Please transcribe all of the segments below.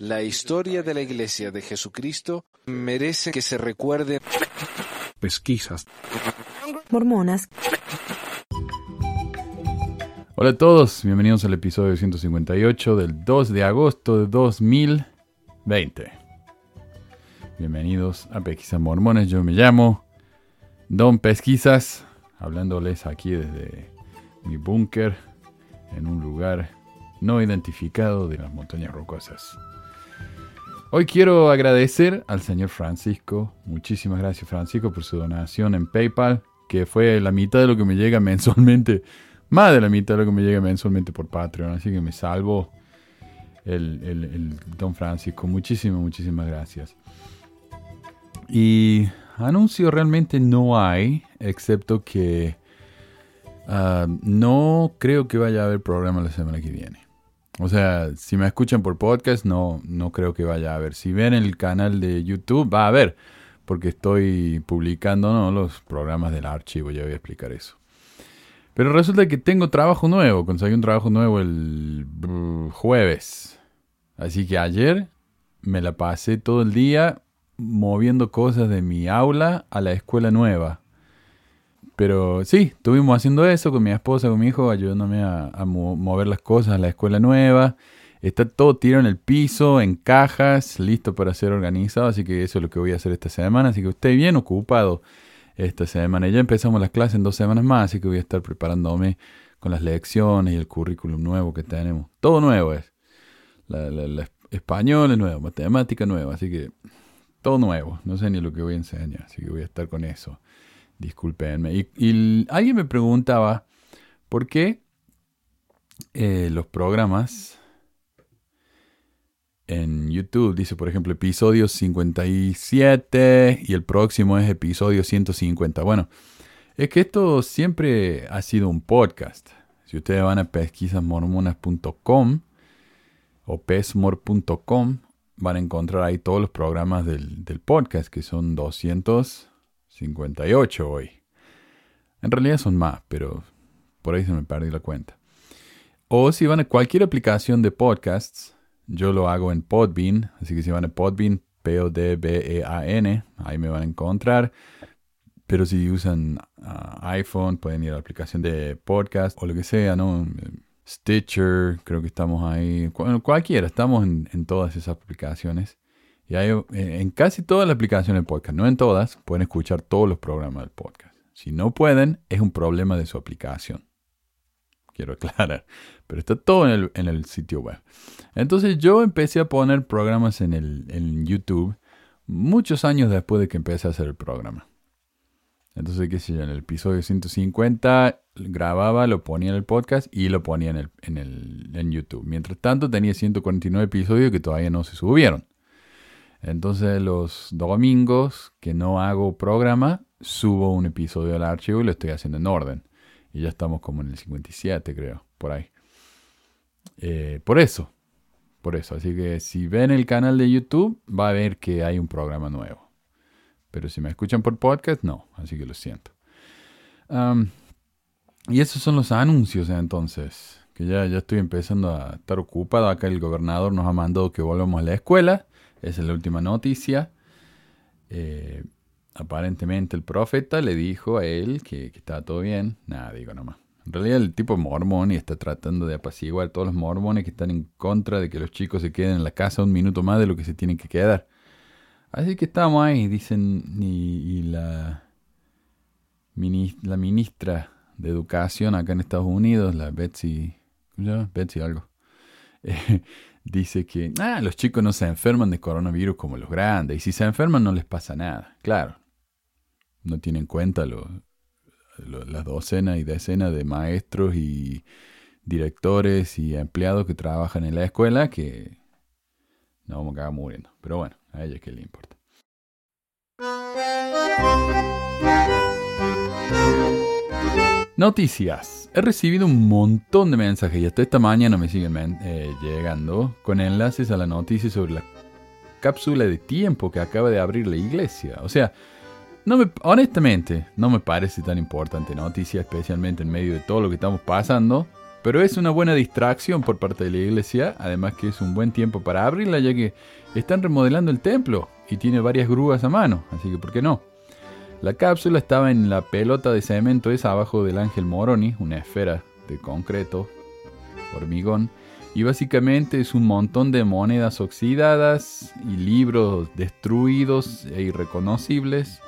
La historia de la Iglesia de Jesucristo merece que se recuerde. Pesquisas. Mormonas. Hola a todos, bienvenidos al episodio 158 del 2 de agosto de 2020. Bienvenidos a Pesquisas Mormones, yo me llamo Don Pesquisas, hablándoles aquí desde mi búnker en un lugar no identificado de las montañas rocosas. Hoy quiero agradecer al señor Francisco, muchísimas gracias Francisco por su donación en PayPal, que fue la mitad de lo que me llega mensualmente, más de la mitad de lo que me llega mensualmente por Patreon, así que me salvo el, el don Francisco, muchísimas, muchísimas gracias. Y anuncio realmente no hay, excepto que ah, no creo que vaya a haber programa la semana que viene. O sea, si me escuchan por podcast, no, no creo que vaya a haber. Si ven el canal de YouTube, va a haber, porque estoy publicando ¿no? los programas del archivo, ya voy a explicar eso. Pero resulta que tengo trabajo nuevo, conseguí un trabajo nuevo el jueves. Así que ayer me la pasé todo el día moviendo cosas de mi aula a la escuela nueva. Pero sí, estuvimos haciendo eso con mi esposa, con mi hijo, ayudándome a, mover las cosas a la escuela nueva. Está todo tirado en el piso, en cajas, listo para ser organizado. Así que eso es lo que voy a hacer esta semana. Así que estoy bien ocupado esta semana. Ya empezamos las clases en dos semanas más, así que voy a estar preparándome con las lecciones y el currículum nuevo que tenemos. Todo nuevo es. La, español es nuevo, matemática nueva. Así que todo nuevo. No sé ni lo que voy a enseñar. Así que voy a estar con eso. Disculpenme. Y, alguien me preguntaba, ¿por qué eh, los programas en YouTube, dice por ejemplo episodio 57 y el próximo es episodio 150? Bueno, es que esto siempre ha sido un podcast. Si ustedes van a pesquisasmormonas.com o pesmor.com, van a encontrar ahí todos los programas del, del podcast, que son 200 58 hoy. En realidad son más, pero por ahí se me perdí la cuenta. O si van a cualquier aplicación de podcasts, yo lo hago en Podbean, así que si van a Podbean, P-O-D-B-E-A-N, ahí me van a encontrar. Pero si usan ah, iPhone, pueden ir a la aplicación de podcast o lo que sea, ¿no? Stitcher, creo que estamos ahí. Cualquiera, estamos en todas esas aplicaciones. Y hay, eh, en casi todas las aplicaciones del podcast, no en todas, pueden escuchar todos los programas del podcast. Si no pueden, es un problema de su aplicación. Quiero aclarar. Pero está todo en el, en el sitio web. Entonces yo empecé a poner programas en, el, en YouTube muchos años después de que empecé a hacer el programa. Entonces, qué sé yo, en el episodio 150 grababa, lo ponía en el podcast y lo ponía en, el, en, el, en YouTube. Mientras tanto, tenía 149 episodios que todavía no se subieron. Entonces los domingos que no hago programa, subo un episodio al archivo y lo estoy haciendo en orden. Y ya estamos como en el 57, creo, por ahí. Eh, por eso, por eso. Así que si ven el canal de YouTube, va a ver que hay un programa nuevo. Pero si me escuchan por podcast, no. Así que lo siento. y esos son los anuncios entonces. Que ya, ya estoy empezando a estar ocupado. Acá el gobernador nos ha mandado que volvamos a la escuela. Esa es la última noticia. Eh, aparentemente el profeta le dijo a él que, estaba todo bien. Nada, digo nomás. En realidad el tipo es mormón y está tratando de apaciguar a todos los mormones que están en contra de que los chicos se queden en la casa un minuto más de lo que se tienen que quedar. Así que estamos ahí, dicen, y, la, la ministra de Educación acá en Estados Unidos, la Betsy, ¿cómo se llama? Betsy algo. dice que ah, los chicos no se enferman de coronavirus como los grandes, y si se enferman no les pasa nada. Claro, no tienen en cuenta las docenas y decenas de maestros y directores y empleados que trabajan en la escuela que no vamos a acabar muriendo. Pero bueno, a ellos que le importa. Noticias. He recibido un montón de mensajes y hasta esta mañana me siguen eh, llegando con enlaces a la noticia sobre la cápsula de tiempo que acaba de abrir la iglesia. O sea, no me, honestamente, no me parece tan importante noticia, especialmente en medio de todo lo que estamos pasando. pero es una buena distracción por parte de la iglesia, además que es un buen tiempo para abrirla ya que están remodelando el templo y tiene varias grúas a mano, así que ¿por qué no? La cápsula estaba en la pelota de cemento esa abajo del Ángel Moroni, una esfera de concreto, hormigón, y básicamente es un montón de monedas oxidadas y libros destruidos e irreconocibles,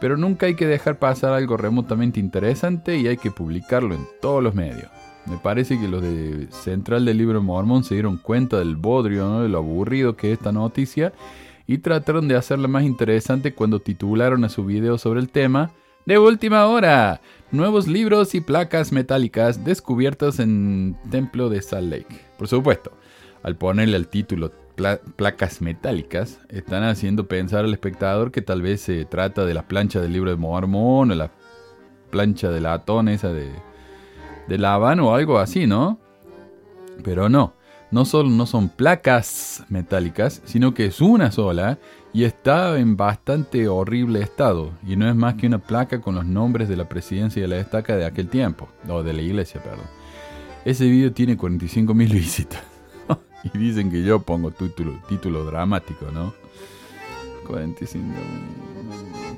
pero nunca hay que dejar pasar algo remotamente interesante y hay que publicarlo en todos los medios. Me parece que los de Central del Libro Mormón se dieron cuenta del bodrio, de lo aburrido que es esta noticia, y trataron de hacerla más interesante cuando titularon a su video sobre el tema De última hora, nuevos libros y placas metálicas descubiertos en Templo de Salt Lake. Por supuesto, al ponerle el título placas metálicas, están haciendo pensar al espectador que tal vez se trata de la plancha del libro de Mormón o la plancha de latón esa de de La Habana o algo así, ¿no? Pero no, no solo no son placas metálicas, sino que es una sola y está en bastante horrible estado. Y no es más que una placa con los nombres de la presidencia y de la estaca de aquel tiempo, o de la iglesia, perdón. Ese video tiene 45.000 visitas. y dicen que yo pongo título, título dramático, ¿no? 45.000.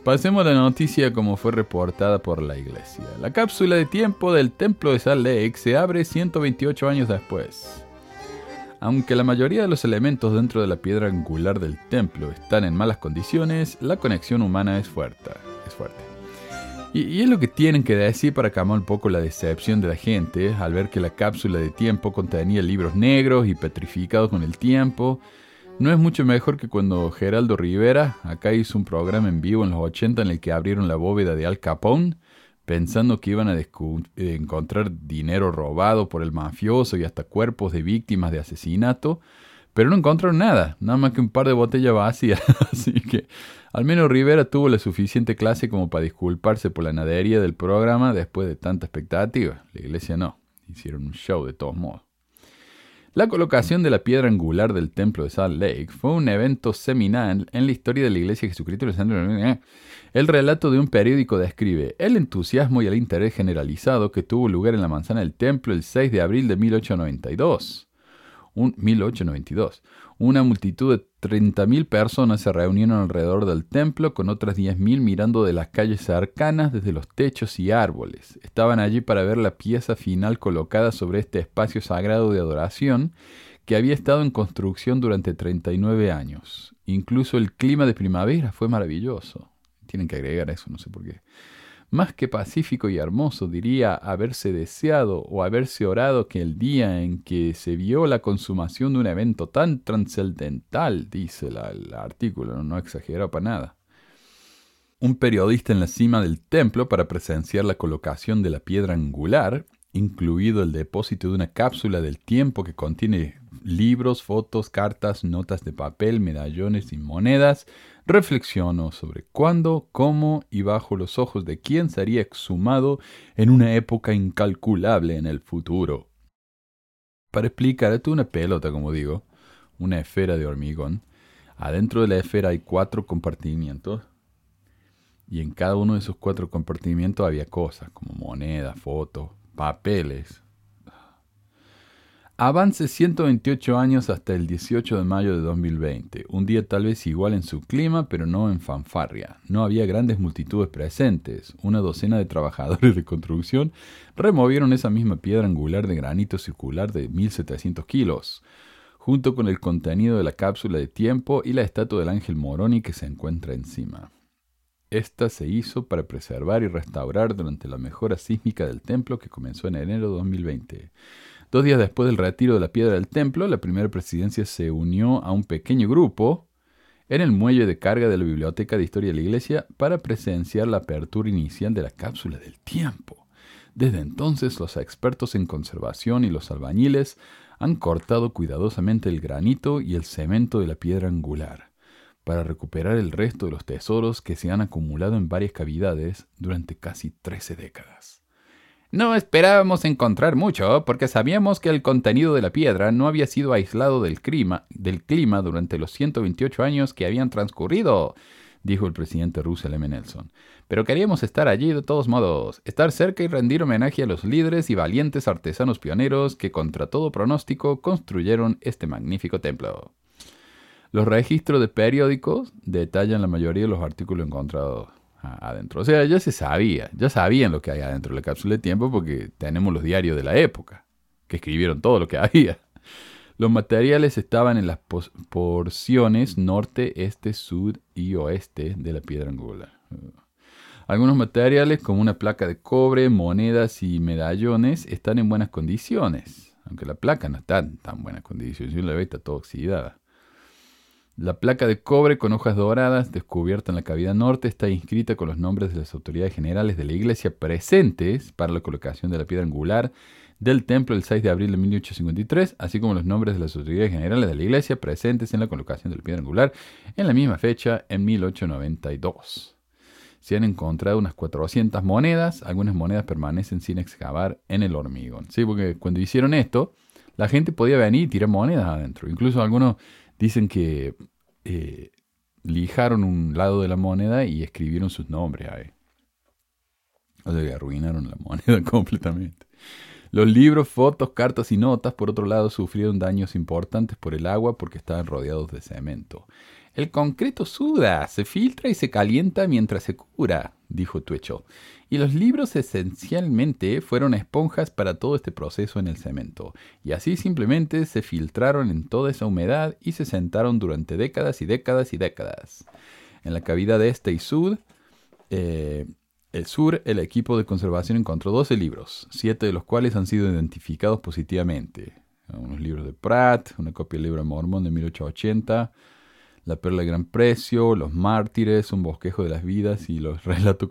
Pasemos a la noticia como fue reportada por la iglesia. La cápsula de tiempo del templo de Salt Lake se abre 128 años después. Aunque la mayoría de los elementos dentro de la piedra angular del templo están en malas condiciones, la conexión humana es fuerte. Es fuerte. Y, es lo que tienen que decir para calmar un poco la decepción de la gente al ver que la cápsula de tiempo contenía libros negros y petrificados con el tiempo, no es mucho mejor que cuando Geraldo Rivera acá hizo un programa en vivo en los 80 en el que abrieron la bóveda de Al Capone pensando que iban a encontrar dinero robado por el mafioso y hasta cuerpos de víctimas de asesinato, pero no encontraron nada, nada más que un par de botellas vacías. Así que al menos Rivera tuvo la suficiente clase como para disculparse por la nadería del programa después de tanta expectativa. La iglesia no, hicieron un show de todos modos. La colocación de la piedra angular del templo de Salt Lake fue un evento seminal en la historia de la Iglesia de Jesucristo. El relato de un periódico describe el entusiasmo y el interés generalizado que tuvo lugar en la manzana del templo el 6 de abril de 1892. Un 1892. Una multitud de 30.000 personas se reunieron alrededor del templo con otras 10.000 mirando de las calles cercanas desde los techos y árboles. Estaban allí para ver la pieza final colocada sobre este espacio sagrado de adoración que había estado en construcción durante 39 años. Incluso el clima de primavera fue maravilloso. Tienen que agregar eso, no sé por qué más que pacífico y hermoso, diría haberse deseado o haberse orado que el día en que se vio la consumación de un evento tan trascendental, dice el artículo, no exagero para nada. Un periodista en la cima del templo para presenciar la colocación de la piedra angular, incluido el depósito de una cápsula del tiempo que contiene libros, fotos, cartas, notas de papel, medallones y monedas, reflexionó sobre cuándo, cómo y bajo los ojos de quién sería exhumado en una época incalculable en el futuro. Para explicarte una pelota, como digo, una esfera de hormigón, adentro de la esfera hay cuatro compartimientos y en cada uno de esos cuatro compartimientos había cosas como monedas, fotos, papeles, Avance 128 años hasta el 18 de mayo de 2020, un día tal vez igual en su clima, pero no en fanfarria. No había grandes multitudes presentes. Una docena de trabajadores de construcción removieron esa misma piedra angular de granito circular de 1700 kilos, junto con el contenido de la cápsula de tiempo y la estatua del ángel Moroni que se encuentra encima. Esta se hizo para preservar y restaurar durante la mejora sísmica del templo que comenzó en enero de 2020. Dos días después del retiro de la piedra del templo, la primera presidencia se unió a un pequeño grupo en el muelle de carga de la Biblioteca de Historia de la Iglesia para presenciar la apertura inicial de la cápsula del tiempo. Desde entonces, los expertos en conservación y los albañiles han cortado cuidadosamente el granito y el cemento de la piedra angular para recuperar el resto de los tesoros que se han acumulado en varias cavidades durante casi 13 décadas. No esperábamos encontrar mucho, porque sabíamos que el contenido de la piedra no había sido aislado del clima, durante los 128 años que habían transcurrido, dijo el presidente Russell M. Nelson. Pero queríamos estar allí de todos modos, estar cerca y rendir homenaje a los líderes y valientes artesanos pioneros que contra todo pronóstico construyeron este magnífico templo. Los registros de periódicos detallan la mayoría de los artículos encontrados adentro. O sea, ya se sabía, ya sabían lo que hay adentro de la cápsula de tiempo porque tenemos los diarios de la época, que escribieron todo lo que había. Los materiales estaban en las porciones norte, este, sur y oeste de la piedra angular. Algunos materiales, como una placa de cobre, monedas y medallones, están en buenas condiciones, aunque la placa no está en tan buenas condiciones, si la ve está toda oxidada. La placa de cobre con hojas doradas, descubierta en la cavidad norte, está inscrita con los nombres de las autoridades generales de la iglesia presentes para la colocación de la piedra angular del templo el 6 de abril de 1853, así como los nombres de las autoridades generales de la iglesia presentes en la colocación de la piedra angular en la misma fecha, en 1892. Se han encontrado unas 400 monedas, algunas monedas permanecen sin excavar en el hormigón. Sí, porque cuando hicieron esto, la gente podía venir y tirar monedas adentro. Incluso algunos Dicen que eh, lijaron un lado de la moneda y escribieron sus nombres ahí. O sea arruinaron la moneda completamente. Los libros, fotos, cartas y notas, por otro lado, sufrieron daños importantes por el agua porque estaban rodeados de cemento. El concreto suda, se filtra y se calienta mientras se cura, dijo Twitchell. Y los libros esencialmente fueron esponjas para todo este proceso en el cemento. Y así simplemente se filtraron en toda esa humedad y se sentaron durante décadas y décadas y décadas. En la cavidad este y sur, eh, el sur, el equipo de conservación encontró 12 libros, siete de los cuales han sido identificados positivamente. Unos libros de Pratt, una copia del libro de Mormon de 1880, la perla de gran precio, Los mártires, Un bosquejo de las vidas y los relatos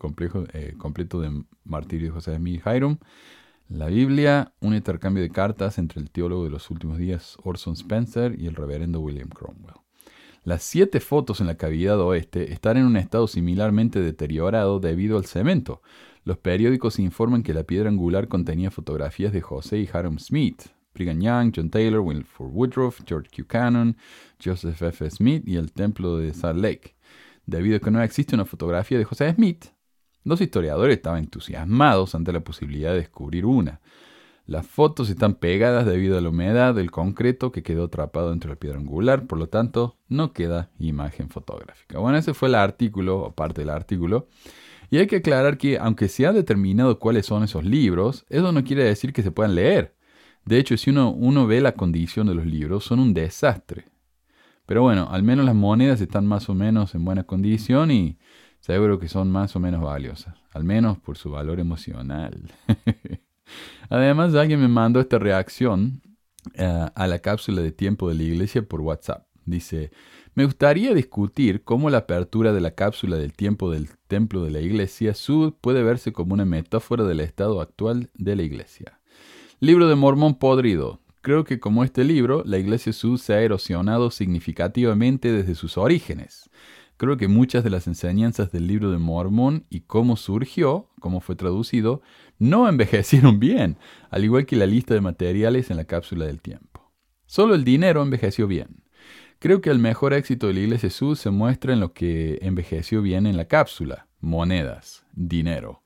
eh, completos de martirio de José Smith Hiram. La Biblia, un intercambio de cartas entre el teólogo de los últimos días Orson Spencer y el reverendo William Cromwell. Las siete fotos en la cavidad oeste están en un estado similarmente deteriorado debido al cemento. Los periódicos informan que la piedra angular contenía fotografías de José y Hiram Smith, Brigham Young, John Taylor, Wilford Woodruff, George Q. Joseph F. Smith y el templo de Salt Lake. Debido a que no existe una fotografía de José Smith, los historiadores estaban entusiasmados ante la posibilidad de descubrir una. Las fotos están pegadas debido a la humedad del concreto que quedó atrapado dentro de la piedra angular, por lo tanto no queda imagen fotográfica. Bueno, ese fue el artículo, o parte del artículo. Y hay que aclarar que aunque se ha determinado cuáles son esos libros, eso no quiere decir que se puedan leer. De hecho, si uno ve la condición de los libros, son un desastre. Pero bueno, al menos las monedas están más o menos en buena condición y seguro que son más o menos valiosas, al menos por su valor emocional. Además, alguien me mandó esta reacción eh, a la cápsula de tiempo de la iglesia por WhatsApp. Dice, me gustaría discutir cómo la apertura de la cápsula del tiempo del templo de la iglesia sud puede verse como una metáfora del estado actual de la iglesia. Libro de Mormón podrido. Creo que como este libro, la Iglesia Sud se ha erosionado significativamente desde sus orígenes. Creo que muchas de las enseñanzas del libro de Mormón y cómo surgió, cómo fue traducido, no envejecieron bien, al igual que la lista de materiales en la cápsula del tiempo. Solo el dinero envejeció bien. Creo que el mejor éxito de la Iglesia Sud se muestra en lo que envejeció bien en la cápsula, monedas, dinero.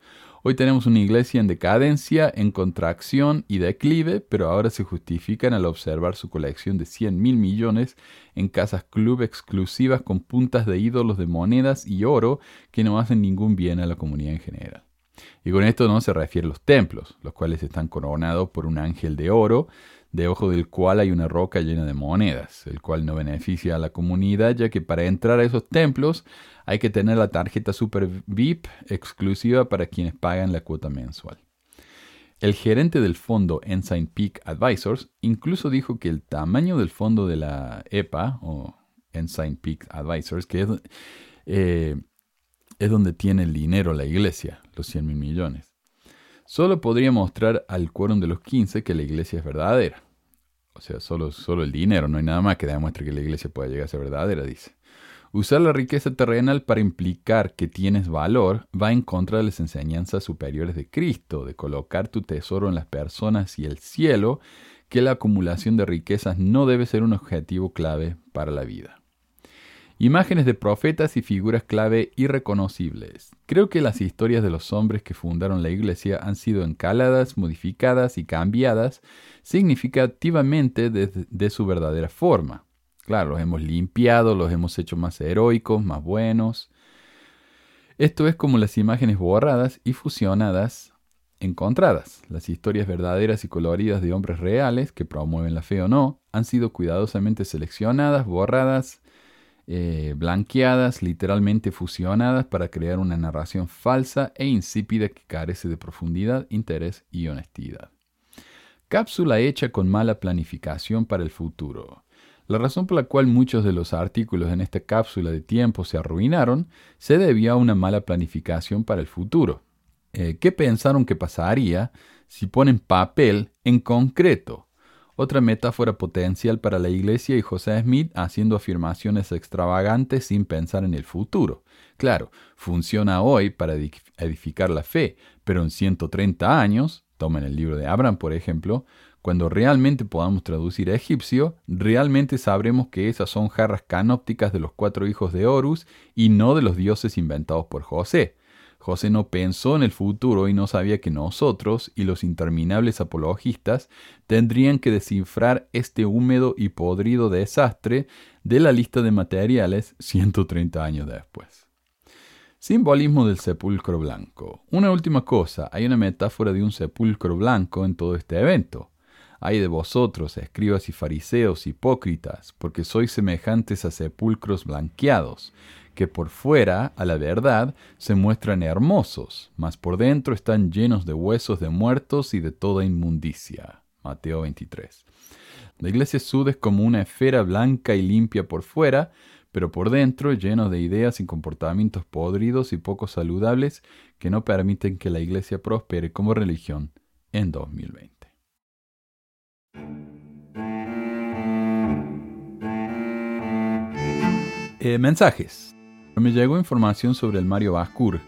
Hoy tenemos una iglesia en decadencia, en contracción y declive, pero ahora se justifican al observar su colección de 100 mil millones en casas club exclusivas con puntas de ídolos de monedas y oro que no hacen ningún bien a la comunidad en general. Y con esto no se refiere a los templos, los cuales están coronados por un ángel de oro, debajo del cual hay una roca llena de monedas, el cual no beneficia a la comunidad, ya que para entrar a esos templos hay que tener la tarjeta Super VIP exclusiva para quienes pagan la cuota mensual. El gerente del fondo Ensign Peak Advisors incluso dijo que el tamaño del fondo de la EPA, o Ensign Peak Advisors, que es, eh, es donde tiene el dinero la iglesia, los 100 mil millones, solo podría mostrar al quórum de los 15 que la iglesia es verdadera. O sea, solo, solo el dinero, no hay nada más que demuestre que la iglesia pueda llegar a ser verdadera, dice. Usar la riqueza terrenal para implicar que tienes valor va en contra de las enseñanzas superiores de Cristo, de colocar tu tesoro en las personas y el cielo, que la acumulación de riquezas no debe ser un objetivo clave para la vida. Imágenes de profetas y figuras clave irreconocibles. Creo que las historias de los hombres que fundaron la iglesia han sido encaladas, modificadas y cambiadas significativamente de, su verdadera forma. Claro, los hemos limpiado, los hemos hecho más heroicos, más buenos. Esto es como las imágenes borradas y fusionadas encontradas. Las historias verdaderas y coloridas de hombres reales, que promueven la fe o no, han sido cuidadosamente seleccionadas, borradas, eh, blanqueadas, literalmente fusionadas para crear una narración falsa e insípida que carece de profundidad, interés y honestidad. Cápsula hecha con mala planificación para el futuro. La razón por la cual muchos de los artículos en esta cápsula de tiempo se arruinaron se debió a una mala planificación para el futuro. Eh, ¿Qué pensaron que pasaría si ponen papel en concreto otra metáfora potencial para la iglesia y José Smith haciendo afirmaciones extravagantes sin pensar en el futuro. Claro, funciona hoy para edificar la fe, pero en 130 años, tomen el libro de Abraham por ejemplo, cuando realmente podamos traducir a egipcio, realmente sabremos que esas son jarras canópticas de los cuatro hijos de Horus y no de los dioses inventados por José. José no pensó en el futuro y no sabía que nosotros y los interminables apologistas tendrían que descifrar este húmedo y podrido desastre de la lista de materiales 130 años después. Simbolismo del sepulcro blanco. Una última cosa, hay una metáfora de un sepulcro blanco en todo este evento. Hay de vosotros, escribas y fariseos hipócritas, porque sois semejantes a sepulcros blanqueados, que por fuera, a la verdad, se muestran hermosos, mas por dentro están llenos de huesos de muertos y de toda inmundicia. Mateo 23. La iglesia sud es como una esfera blanca y limpia por fuera, pero por dentro lleno de ideas y comportamientos podridos y poco saludables que no permiten que la iglesia prospere como religión en 2020. Eh, mensajes. Me llegó información sobre el Mario Bascur,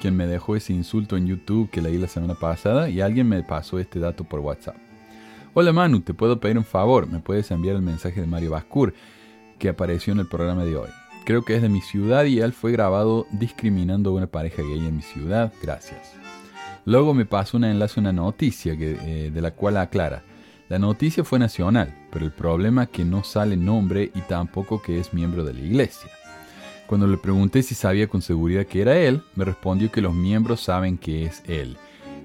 quien me dejó ese insulto en YouTube que leí la semana pasada y alguien me pasó este dato por WhatsApp. Hola Manu, te puedo pedir un favor, me puedes enviar el mensaje de Mario Bascur que apareció en el programa de hoy. Creo que es de mi ciudad y él fue grabado discriminando a una pareja gay en mi ciudad. Gracias. Luego me pasó un enlace a una noticia que, eh, de la cual aclara. La noticia fue nacional, pero el problema que no sale nombre y tampoco que es miembro de la iglesia. Cuando le pregunté si sabía con seguridad que era él, me respondió que los miembros saben que es él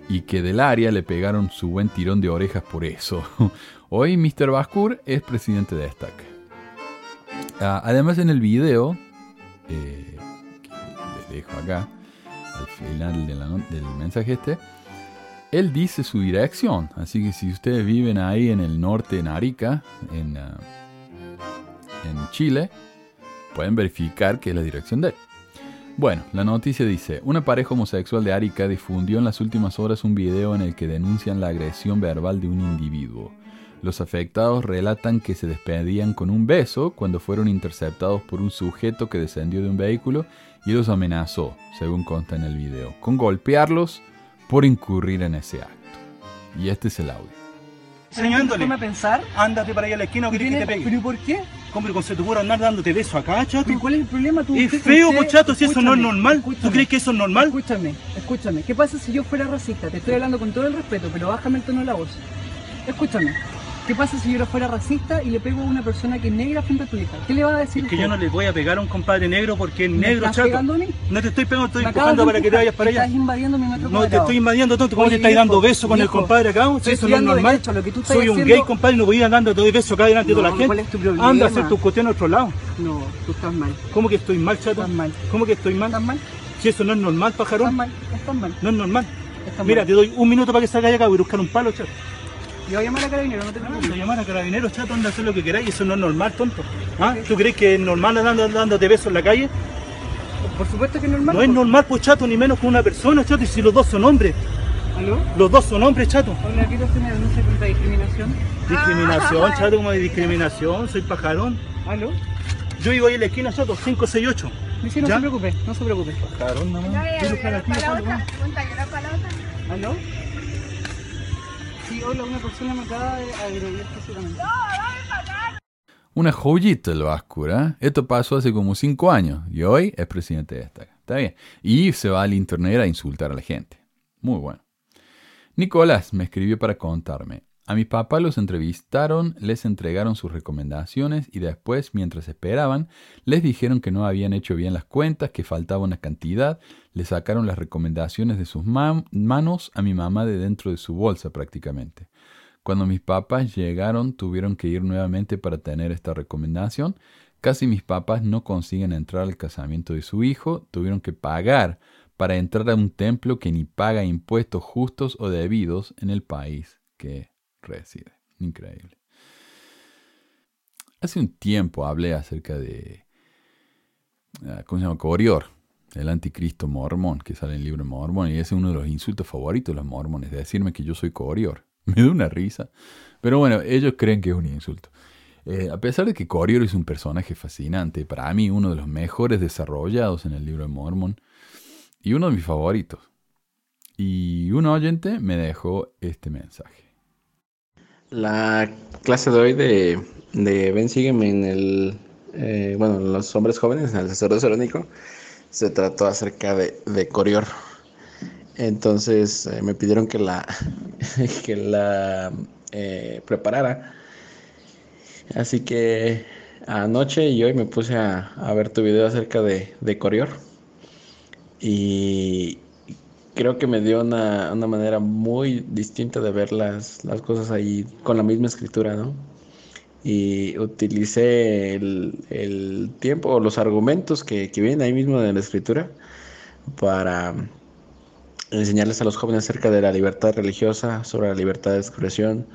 y que del área le pegaron su buen tirón de orejas por eso. Hoy Mr. Baskur es presidente de STAC. Ah, además en el video, eh, que les dejo acá, al final del mensaje este, él dice su dirección. Así que si ustedes viven ahí en el norte, en Arica, en, ah, en Chile, pueden verificar que es la dirección de él. Bueno, la noticia dice, una pareja homosexual de Arica difundió en las últimas horas un video en el que denuncian la agresión verbal de un individuo. Los afectados relatan que se despedían con un beso cuando fueron interceptados por un sujeto que descendió de un vehículo y los amenazó, según consta en el video, con golpearlos por incurrir en ese acto. Y este es el audio enseñándole. Déjame pensar. Ándate para allá a la esquina o que te pegue. ¿Pero por qué? Hombre, con se te ocurre andar dándote besos acá, chato. ¿Y cuál es el problema? ¿Tú, es feo, pues, chato, si eso no es normal. ¿Tú crees que eso es normal? Escúchame, escúchame. ¿Qué pasa si yo fuera racista? Te estoy hablando con todo el respeto, pero bájame el tono de la voz. Escúchame. ¿Qué pasa si yo no fuera racista y le pego a una persona que es negra frente a tu hija? ¿Qué le va a decir Es que usted? yo no le voy a pegar a un compadre negro porque es ¿Me negro, estás chato. pegando a mí? No te estoy pegando, estoy empujando de para que te vayas para allá. Estás invadiendo mi metro No te estoy invadiendo tonto, ¿cómo te estáis viejo, dando besos con el compadre acá? Si eso no es normal. derecho, lo que tú estás Soy un haciendo- gay, compadre, no voy a ir dando de besos acá delante de toda la No, gente. ¿cuál es tu problema? Anda a hacer tus cuestiones a otro lado. No, tú estás mal. ¿Cómo que estoy mal, chato? Estás mal. ¿Cómo que estoy mal? ¿Estás mal? Si eso no es normal, Estás pajarón. mal. Estás mal. No es normal. Estás Mira, te doy un minuto para que salga acá, voy a buscar un palo, chato. Yo voy a llamar a Carabineros, no te preocupes. a llamar a carabineros, chato, anda a hacer lo que queráis, eso no es normal, tonto. ¿Ah? ¿Tú crees que es normal andando, dándote besos en la calle? Por supuesto que es normal. No es normal, pues chato, ni menos con una persona, chato, y si los dos son hombres. ¿Aló? Los dos son hombres, chato. Hola, quiero hacer una denuncia contra discriminación. Discriminación, chato, como de discriminación, soy pajarón. ¿Aló? Yo vivo ahí en la esquina, chato, 568. Dice, no ¿Ya? se preocupe, no se preocupe. Pajarón, nomás. Chato, ¿no? ¿Aló? Sí, hola, una joyita el Báscura. Esto pasó hace como cinco años y hoy es presidente de esta. Está bien. Y se va al internet a insultar a la gente. Muy bueno. Nicolás me escribió para contarme. A mis papás los entrevistaron, les entregaron sus recomendaciones y después, mientras esperaban, les dijeron que no habían hecho bien las cuentas, que faltaba una cantidad, le sacaron las recomendaciones de sus manos a mi mamá de dentro de su bolsa prácticamente. Cuando mis papás llegaron tuvieron que ir nuevamente para tener esta recomendación. Casi mis papás no consiguen entrar al casamiento de su hijo, tuvieron que pagar para entrar a un templo que ni paga impuestos justos o debidos en el país que Increíble. Hace un tiempo hablé acerca de, ah, ¿cómo se llama? Corior, el anticristo mormón que sale en el libro de Mormón. Y ese es uno de los insultos favoritos de los mormones, decirme que yo soy Corior. Me da una risa. Pero bueno, ellos creen que es un insulto. Eh, a pesar de que Corior es un personaje fascinante, para mí uno de los mejores desarrollados en el libro de Mormón y uno de mis favoritos. Y un oyente me dejó este mensaje. La clase de hoy de, de Ben Sígueme en el, eh, bueno, los hombres jóvenes, en el sacerdocio único, se trató acerca de, de Corior. Entonces eh, me pidieron que la, que la eh, preparara. Así que anoche y hoy me puse a, a ver tu video acerca de, de Corior. Y, creo que me dio una, una manera muy distinta de ver las, las, cosas ahí con la misma escritura, ¿no? Y utilicé el, el tiempo o los argumentos que, que, vienen ahí mismo de la escritura para enseñarles a los jóvenes acerca de la libertad religiosa, sobre la libertad de expresión,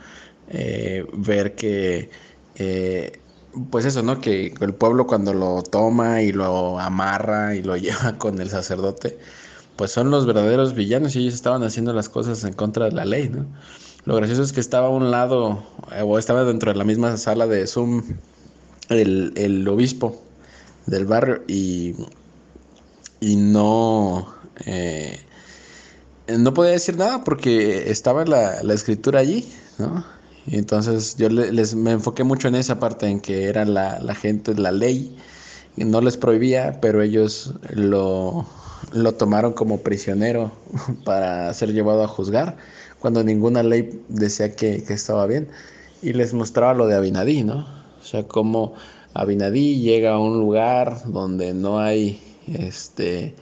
eh, ver que, eh, pues eso, ¿no? Que el pueblo cuando lo toma y lo amarra y lo lleva con el sacerdote, pues son los verdaderos villanos y ellos estaban haciendo las cosas en contra de la ley, ¿no? Lo gracioso es que estaba a un lado, eh, o estaba dentro de la misma sala de Zoom, el, el obispo del barrio y, y no, eh, no podía decir nada porque estaba la, la escritura allí, ¿no? Y entonces yo les, me enfoqué mucho en esa parte, en que era la, la gente, la ley, y no les prohibía, pero ellos lo, lo tomaron como prisionero para ser llevado a juzgar, cuando ninguna ley decía que, estaba bien. Y les mostraba lo de Abinadí, ¿no? O sea, cómo Abinadí llega a un lugar donde no hay este,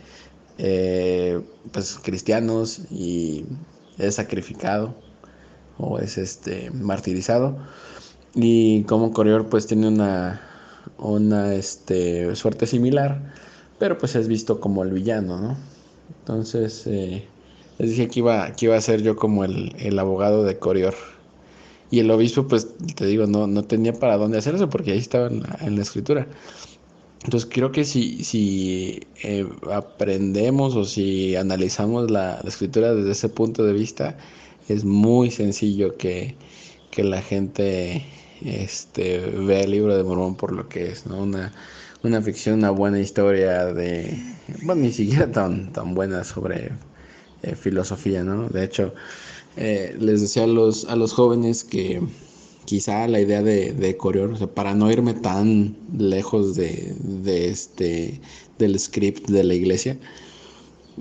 eh, pues, cristianos y es sacrificado o es este, martirizado. Y como Corrior pues tiene una, una este, suerte similar pero pues es visto como el villano, ¿no? Entonces, eh, les dije que iba, que iba a ser yo como el, el, abogado de Corior. Y el obispo, pues te digo, no, no tenía para dónde hacer eso porque ahí estaba en la, escritura. Entonces creo que si, si eh, aprendemos o si analizamos la, la, escritura desde ese punto de vista, es muy sencillo que, que la gente este, vea el libro de Mormón por lo que es, ¿no? Una, una ficción, una buena historia de, bueno, ni siquiera tan, tan buena sobre eh, filosofía, ¿no? De hecho, eh, les decía a los, a los jóvenes que quizá la idea de, de Corior, o sea, para no irme tan lejos de, de este, del script de la iglesia,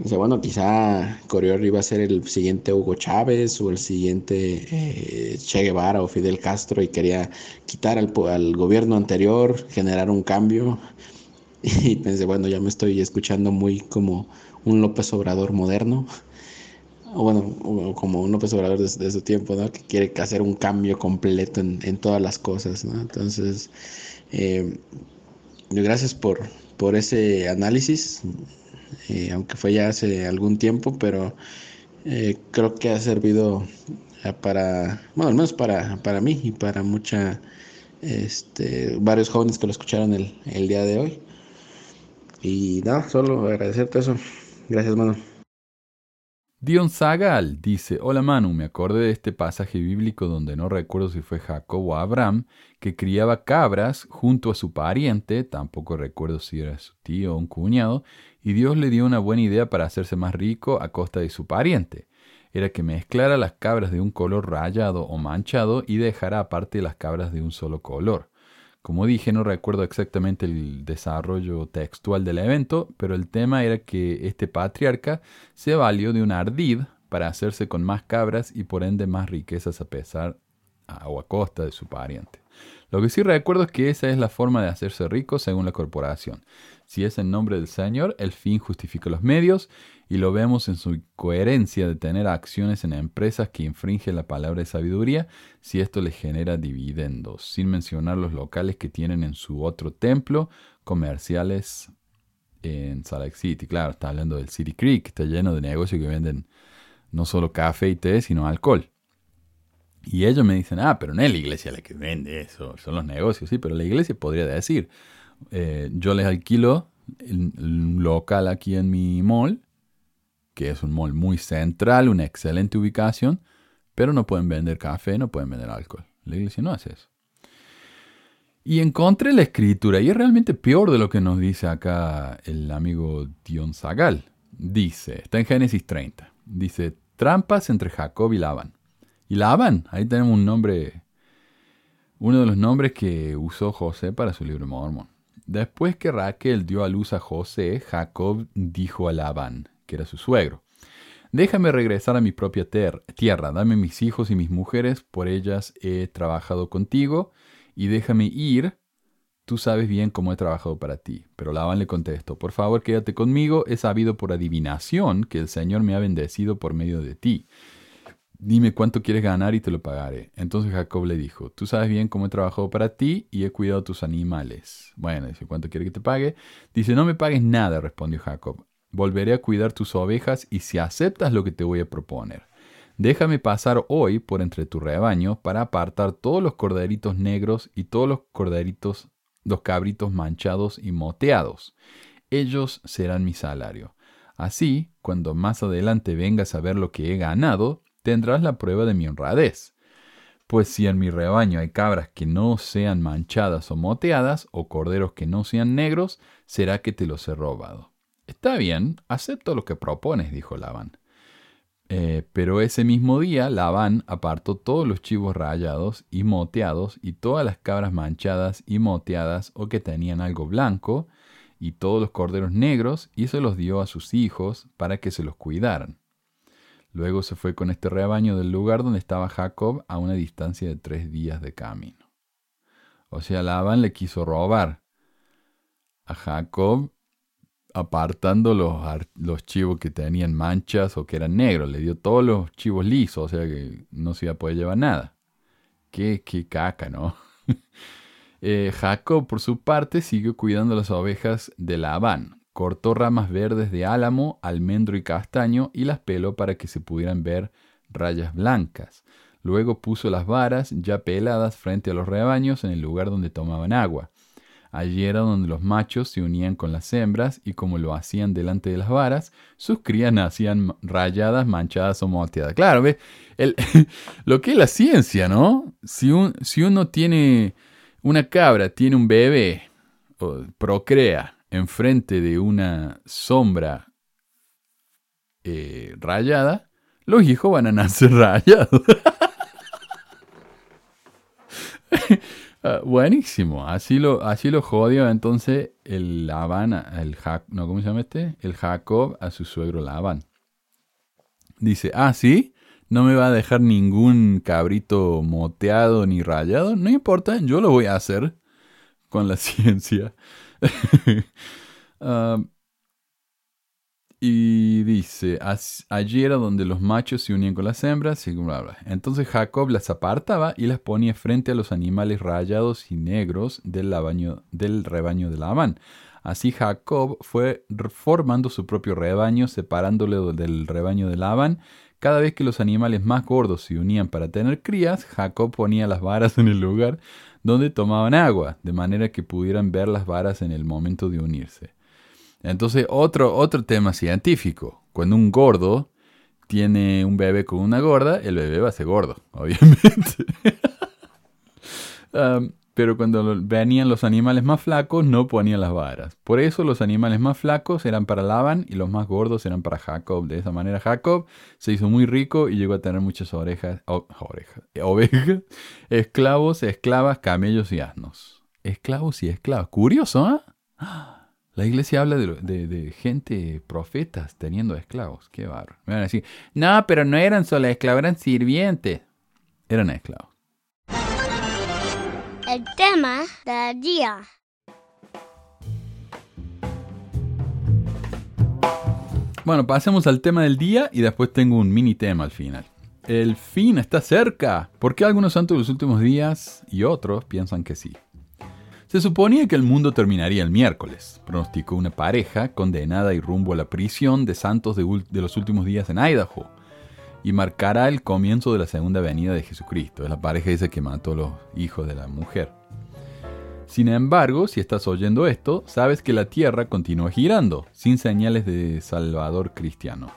Dice, bueno, quizá Corior iba a ser el siguiente Hugo Chávez o el siguiente eh, Che Guevara o Fidel Castro y quería quitar al, al, gobierno anterior, generar un cambio. Y pensé, bueno, ya me estoy escuchando muy como un López Obrador moderno. O bueno, como un López Obrador de, de su tiempo, ¿no? Que quiere hacer un cambio completo en, en todas las cosas, ¿no? Entonces, eh, gracias por, por ese análisis. Eh, aunque fue ya hace algún tiempo, pero eh, creo que ha servido eh, para, bueno, al menos para, para mí y para mucha, este, varios jóvenes que lo escucharon el, el día de hoy. Y nada, solo agradecerte eso. Gracias, mano. Dion Zagal dice, hola Manu, me acordé de este pasaje bíblico donde no recuerdo si fue Jacob o Abraham, que criaba cabras junto a su pariente, tampoco recuerdo si era su tío o un cuñado, y Dios le dio una buena idea para hacerse más rico a costa de su pariente. Era que mezclara las cabras de un color rayado o manchado y dejara aparte las cabras de un solo color. Como dije, no recuerdo exactamente el desarrollo textual del evento, pero el tema era que este patriarca se valió de un ardid para hacerse con más cabras y por ende más riquezas a pesar o a costa de su pariente. Lo que sí recuerdo es que esa es la forma de hacerse rico según la corporación. Si es en nombre del Señor, el fin justifica los medios y lo vemos en su coherencia de tener acciones en empresas que infringen la palabra de sabiduría si esto les genera dividendos, sin mencionar los locales que tienen en su otro templo comerciales en Salt Lake City. Claro, está hablando del City Creek, está lleno de negocios que venden no solo café y té, sino alcohol. Y ellos me dicen, ah, pero no es la iglesia la que vende eso, son los negocios, sí, pero la iglesia podría decir, eh, yo les alquilo un local aquí en mi mall, que es un mall muy central, una excelente ubicación, pero no pueden vender café, no pueden vender alcohol. La iglesia no hace eso. Y encontré la escritura, y es realmente peor de lo que nos dice acá el amigo Dion Zagal. Dice, está en Génesis 30, dice, trampas entre Jacob y Labán. Y Labán, ahí tenemos un nombre, uno de los nombres que usó José para su libro Mormón. Después que Raquel dio a luz a José, Jacob dijo a Labán, que era su suegro, Déjame regresar a mi propia tierra, dame mis hijos y mis mujeres, por ellas he trabajado contigo, y déjame ir, tú sabes bien cómo he trabajado para ti. Pero Labán le contestó, por favor quédate conmigo, he sabido por adivinación que el Señor me ha bendecido por medio de ti. Dime cuánto quieres ganar y te lo pagaré. Entonces Jacob le dijo, tú sabes bien cómo he trabajado para ti y he cuidado tus animales. Bueno, dice, ¿cuánto quieres que te pague? Dice, no me pagues nada, respondió Jacob. Volveré a cuidar tus ovejas y si aceptas lo que te voy a proponer. Déjame pasar hoy por entre tu rebaño para apartar todos los corderitos negros y todos los corderitos, los cabritos manchados y moteados. Ellos serán mi salario. Así, cuando más adelante vengas a ver lo que he ganado, tendrás la prueba de mi honradez. Pues si en mi rebaño hay cabras que no sean manchadas o moteadas, o corderos que no sean negros, será que te los he robado. Está bien, acepto lo que propones, dijo Labán. Eh, pero ese mismo día Labán apartó todos los chivos rayados y moteados y todas las cabras manchadas y moteadas o que tenían algo blanco y todos los corderos negros y se los dio a sus hijos para que se los cuidaran. Luego se fue con este rebaño del lugar donde estaba Jacob a una distancia de tres días de camino. O sea, Labán le quiso robar a Jacob apartando los, los chivos que tenían manchas o que eran negros. Le dio todos los chivos lisos, o sea que no se iba a poder llevar nada. Qué, qué caca, ¿no? Eh, Jacob, por su parte, siguió cuidando las ovejas de Labán cortó ramas verdes de álamo, almendro y castaño y las peló para que se pudieran ver rayas blancas. Luego puso las varas ya peladas frente a los rebaños en el lugar donde tomaban agua. Allí era donde los machos se unían con las hembras y como lo hacían delante de las varas, sus crías nacían rayadas, manchadas o moteadas. Claro, ¿ves? lo que es la ciencia, ¿no? Si, si uno tiene una cabra, tiene un bebé, o procrea, enfrente de una sombra eh, rayada, los hijos van a nacer rayados. Ah, buenísimo, así lo, así lo jodió entonces el Labán, el no, ¿cómo se llama este? El Jacob a su suegro Labán. Dice, ah, sí, no me va a dejar ningún cabrito moteado ni rayado, no importa, yo lo voy a hacer con la ciencia. y dice, allí era donde los machos se unían con las hembras, Entonces Jacob las apartaba y las ponía frente a los animales rayados y negros del, del rebaño de Labán. Así Jacob fue formando su propio rebaño, separándolo del rebaño de Labán. Cada vez que los animales más gordos se unían para tener crías, Jacob ponía las varas en el lugar donde tomaban agua, de manera que pudieran ver las varas en el momento de unirse. Entonces, otro, otro tema científico. Cuando un gordo tiene un bebé con una gorda, el bebé va a ser gordo, obviamente. Um, pero cuando venían los animales más flacos no ponían las varas. Por eso los animales más flacos eran para Laban y los más gordos eran para Jacob. De esa manera Jacob se hizo muy rico y llegó a tener muchas orejas, orejas, ovejas, esclavos, esclavas, camellos y asnos. esclavos y esclavas. Curioso, ¿ah? La iglesia habla de, gente, profetas, teniendo esclavos. Qué barro. Me van a decir, no, pero no eran solo esclavos, eran sirvientes. Eran esclavos. El tema del día. Bueno, pasemos al tema del día y después tengo un mini tema al final. El fin está cerca. ¿Por qué algunos santos de los últimos días y otros piensan que sí? Se suponía que el mundo terminaría el miércoles, pronosticó una pareja condenada y rumbo a la prisión de santos de, de, los últimos días en Idaho, y marcará el comienzo de la segunda venida de Jesucristo. Es la pareja dice que mató a los hijos de la mujer. Sin embargo, si estás oyendo esto, sabes que la Tierra continúa girando, sin señales de Salvador cristiano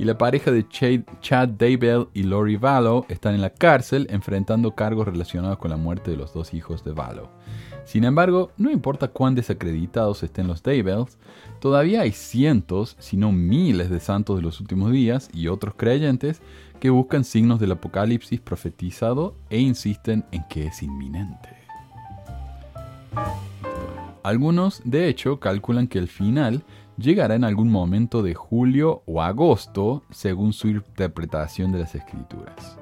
y la pareja de Chad Daybell y Lori Vallow están en la cárcel enfrentando cargos relacionados con la muerte de los dos hijos de Vallow. Sin embargo, no importa cuán desacreditados estén los Daybells, todavía hay cientos, si no miles de santos de los últimos días y otros creyentes que buscan signos del apocalipsis profetizado e insisten en que es inminente. Algunos, de hecho, calculan que el final llegará en algún momento de julio o agosto, según su interpretación de las escrituras.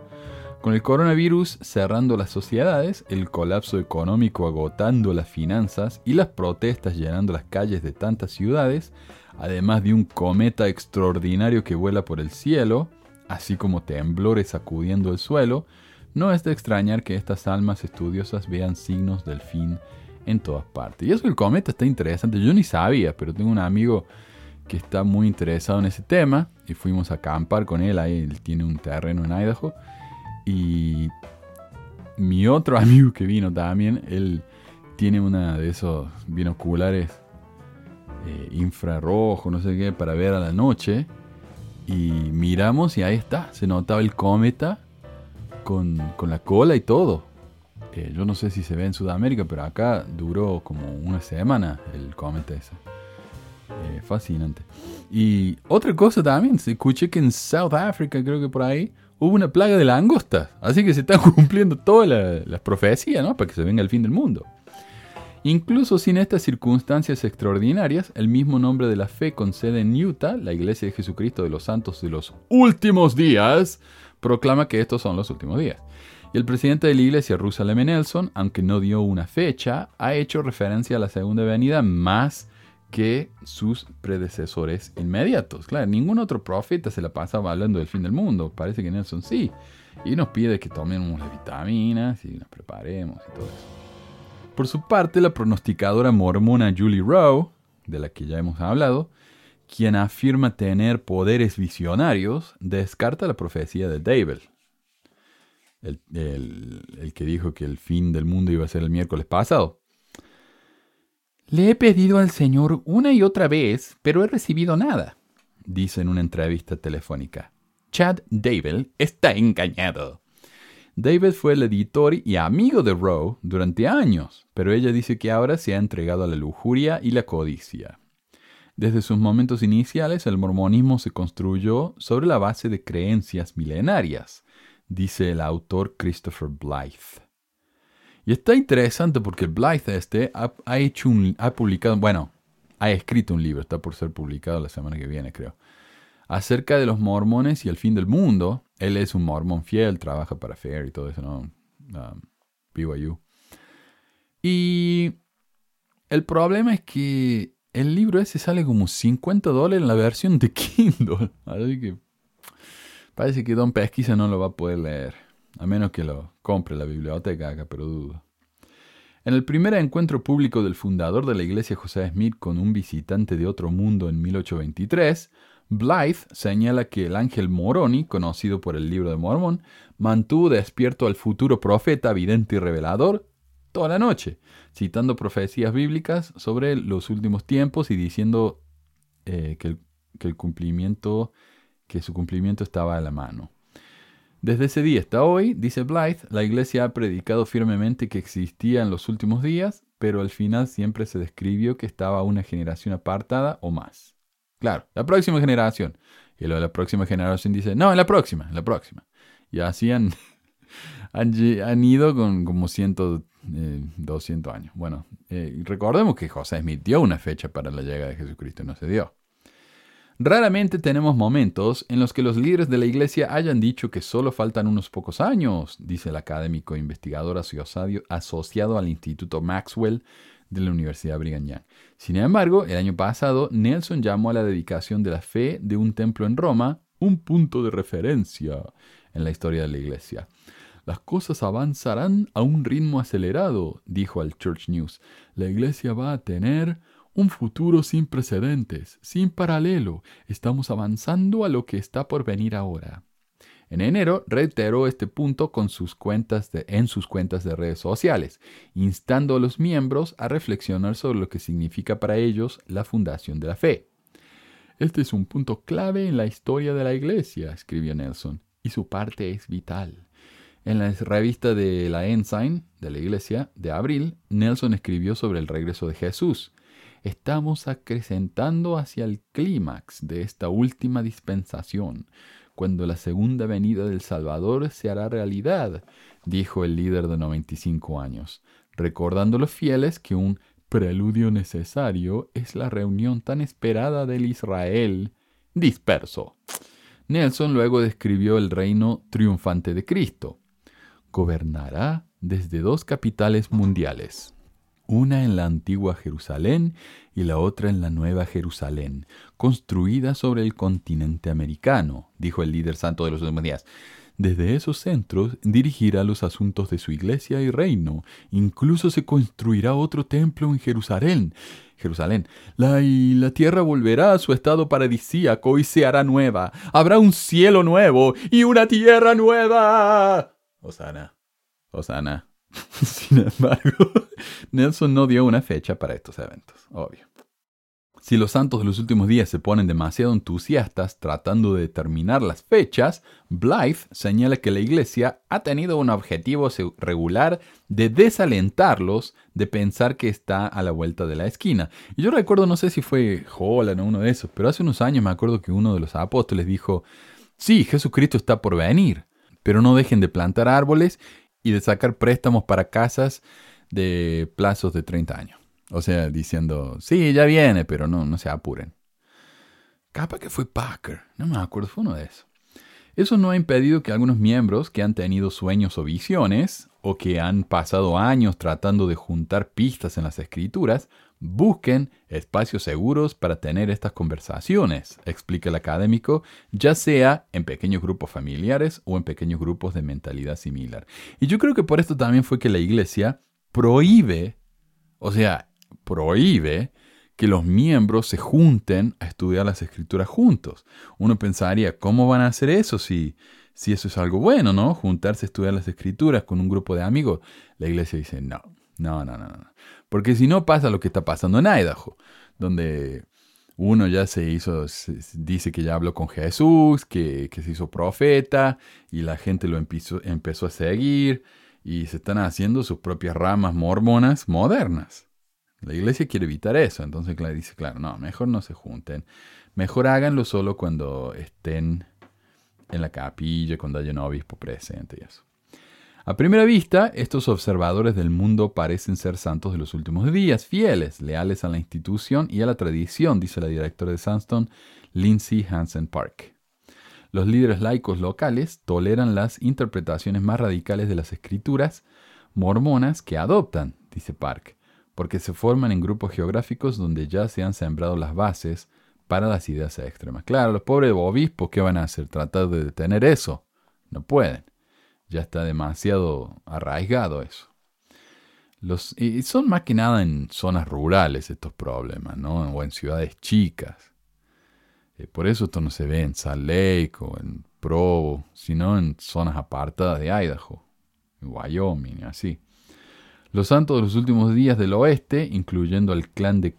Con el coronavirus cerrando las sociedades, el colapso económico agotando las finanzas y las protestas llenando las calles de tantas ciudades, además de un cometa extraordinario que vuela por el cielo, así como temblores sacudiendo el suelo, no es de extrañar que estas almas estudiosas vean signos del fin en todas partes. Y eso el cometa está interesante. Yo ni sabía, pero tengo un amigo que está muy interesado en ese tema y fuimos a acampar con él. Ahí él tiene un terreno en Idaho. Y mi otro amigo que vino también, él tiene una de esos binoculares eh, infrarrojo, no sé qué, para ver a la noche. Y miramos y ahí está, se notaba el cometa con, con la cola y todo. Eh, yo no sé si se ve en Sudamérica, pero acá duró como una semana el cometa ese. Eh, fascinante. Y otra cosa también, se escuché que en South Africa, creo que por ahí, hubo una plaga de langostas. Así que se están cumpliendo todas las profecías, ¿no? Para que se venga el fin del mundo. Incluso sin estas circunstancias extraordinarias, el mismo nombre de la fe con sede en Utah, la Iglesia de Jesucristo de los Santos de los Últimos Días, proclama que estos son los últimos días. Y el presidente de la iglesia, Russell M. Nelson, aunque no dio una fecha, ha hecho referencia a la segunda venida más que sus predecesores inmediatos. Claro, ningún otro profeta se la pasaba hablando del fin del mundo. Parece que Nelson sí. Y nos pide que tomemos las vitaminas y nos preparemos y todo eso. Por su parte, la pronosticadora mormona Julie Rowe, de la que ya hemos hablado, quien afirma tener poderes visionarios, descarta la profecía de David, el, que dijo que el fin del mundo iba a ser el miércoles pasado. Le he pedido al Señor una y otra vez, pero he recibido nada, dice en una entrevista telefónica. Chad David está engañado. David fue el editor y amigo de Rowe durante años, pero ella dice que ahora se ha entregado a la lujuria y la codicia. Desde sus momentos iniciales, el mormonismo se construyó sobre la base de creencias milenarias, dice el autor Christopher Blythe. Y está interesante porque Blythe este ha, hecho un, ha publicado, bueno, ha escrito un libro, está por ser publicado la semana que viene, creo, acerca de los mormones y el fin del mundo. Él es un mormón fiel, trabaja para Fair y todo eso, ¿no? Um, BYU. Y el problema es que el libro ese sale como 50 dólares en la versión de Kindle. Así que Parece que Don Pesquisa no lo va a poder leer, a menos que lo compre la biblioteca acá, pero dudo. En el primer encuentro público del fundador de la iglesia José Smith con un visitante de otro mundo en 1823, Blythe señala que el ángel Moroni, conocido por el libro de Mormón, mantuvo despierto al futuro profeta, vidente y revelador toda la noche, citando profecías bíblicas sobre los últimos tiempos y diciendo eh, que, el, cumplimiento que su cumplimiento estaba a la mano. Desde ese día hasta hoy, dice Blythe, la Iglesia ha predicado firmemente que existía en los últimos días, pero al final siempre se describió que estaba una generación apartada o más. Claro, la próxima generación. Y lo de la próxima generación dice, no, en la próxima, en la próxima. Y así han, ido con como ciento, eh, 200 años. Bueno, eh, recordemos que José Smith una fecha para la llegada de Jesucristo no se dio. Raramente tenemos momentos en los que los líderes de la iglesia hayan dicho que solo faltan unos pocos años, dice el académico e investigador asociado, al Instituto Maxwell de la Universidad Brigham Young. Sin embargo, el año pasado, Nelson llamó a la dedicación de la fe de un templo en Roma un punto de referencia en la historia de la iglesia. Las cosas avanzarán a un ritmo acelerado, dijo al Church News. La iglesia va a tener un futuro sin precedentes, sin paralelo. Estamos avanzando a lo que está por venir ahora. En enero reiteró este punto en sus cuentas de redes sociales, instando a los miembros a reflexionar sobre lo que significa para ellos la fundación de la fe. Este es un punto clave en la historia de la Iglesia, escribió Nelson, y su parte es vital. En la revista de la Ensign de la Iglesia de abril, Nelson escribió sobre el regreso de Jesús, estamos acrecentando hacia el clímax de esta última dispensación, cuando la segunda venida del Salvador se hará realidad, dijo el líder de 95 años, recordando a los fieles que un preludio necesario es la reunión tan esperada del Israel disperso. Nelson luego describió el reino triunfante de Cristo. Gobernará desde dos capitales mundiales una en la antigua Jerusalén y la otra en la nueva Jerusalén, construida sobre el continente americano, dijo el líder santo de los últimos días. Desde esos centros dirigirá los asuntos de su iglesia y reino. Incluso se construirá otro templo en Jerusalén. Jerusalén. La, y la tierra volverá a su estado paradisíaco y se hará nueva. Habrá un cielo nuevo y una tierra nueva. Osana. Osana. Sin embargo, Nelson no dio una fecha para estos eventos, obvio. Si los santos de los últimos días se ponen demasiado entusiastas tratando de determinar las fechas, Blythe señala que la Iglesia ha tenido un objetivo regular de desalentarlos de pensar que está a la vuelta de la esquina. Y yo recuerdo, no sé si fue Holland o uno de esos, pero hace unos años me acuerdo que uno de los apóstoles dijo, sí, Jesucristo está por venir, pero no dejen de plantar árboles y de sacar préstamos para casas de plazos de 30 años. O sea, diciendo, sí, ya viene, pero no, no se apuren. Capa que fue Packer, no me acuerdo, fue uno de esos. Eso no ha impedido que algunos miembros que han tenido sueños o visiones, o que han pasado años tratando de juntar pistas en las escrituras, busquen espacios seguros para tener estas conversaciones, explica el académico, ya sea en pequeños grupos familiares o en pequeños grupos de mentalidad similar. Y yo creo que por esto también fue que la iglesia prohíbe, o sea, prohíbe que los miembros se junten a estudiar las escrituras juntos. Uno pensaría, ¿cómo van a hacer eso si, si eso es algo bueno, ¿no? Juntarse a estudiar las escrituras con un grupo de amigos. La iglesia dice, no, no, no, no, no. Porque si no pasa lo que está pasando en Idaho, donde uno ya se hizo, dice que ya habló con Jesús, que, que se hizo profeta y la gente lo empezó, empezó a seguir y se están haciendo sus propias ramas mormonas modernas. La iglesia quiere evitar eso, entonces dice, claro, no, mejor no se junten, mejor háganlo solo cuando estén en la capilla, cuando haya un obispo presente y eso. A primera vista, estos observadores del mundo parecen ser santos de los últimos días, fieles, leales a la institución y a la tradición, dice la directora de Sandstone, Lindsay Hansen Park. Los líderes laicos locales toleran las interpretaciones más radicales de las escrituras mormonas que adoptan, dice Park, porque se forman en grupos geográficos donde ya se han sembrado las bases para las ideas extremas. Claro, los pobres obispos, ¿qué van a hacer? ¿Tratar de detener eso? No pueden ya está demasiado arraigado eso. Los, y son más que nada en zonas rurales estos problemas, ¿no? O en ciudades chicas. Eh, por eso esto no se ve en Salt Lake o en Provo, sino en zonas apartadas de Idaho, Wyoming, así. Los santos de los últimos días del oeste, incluyendo el clan de...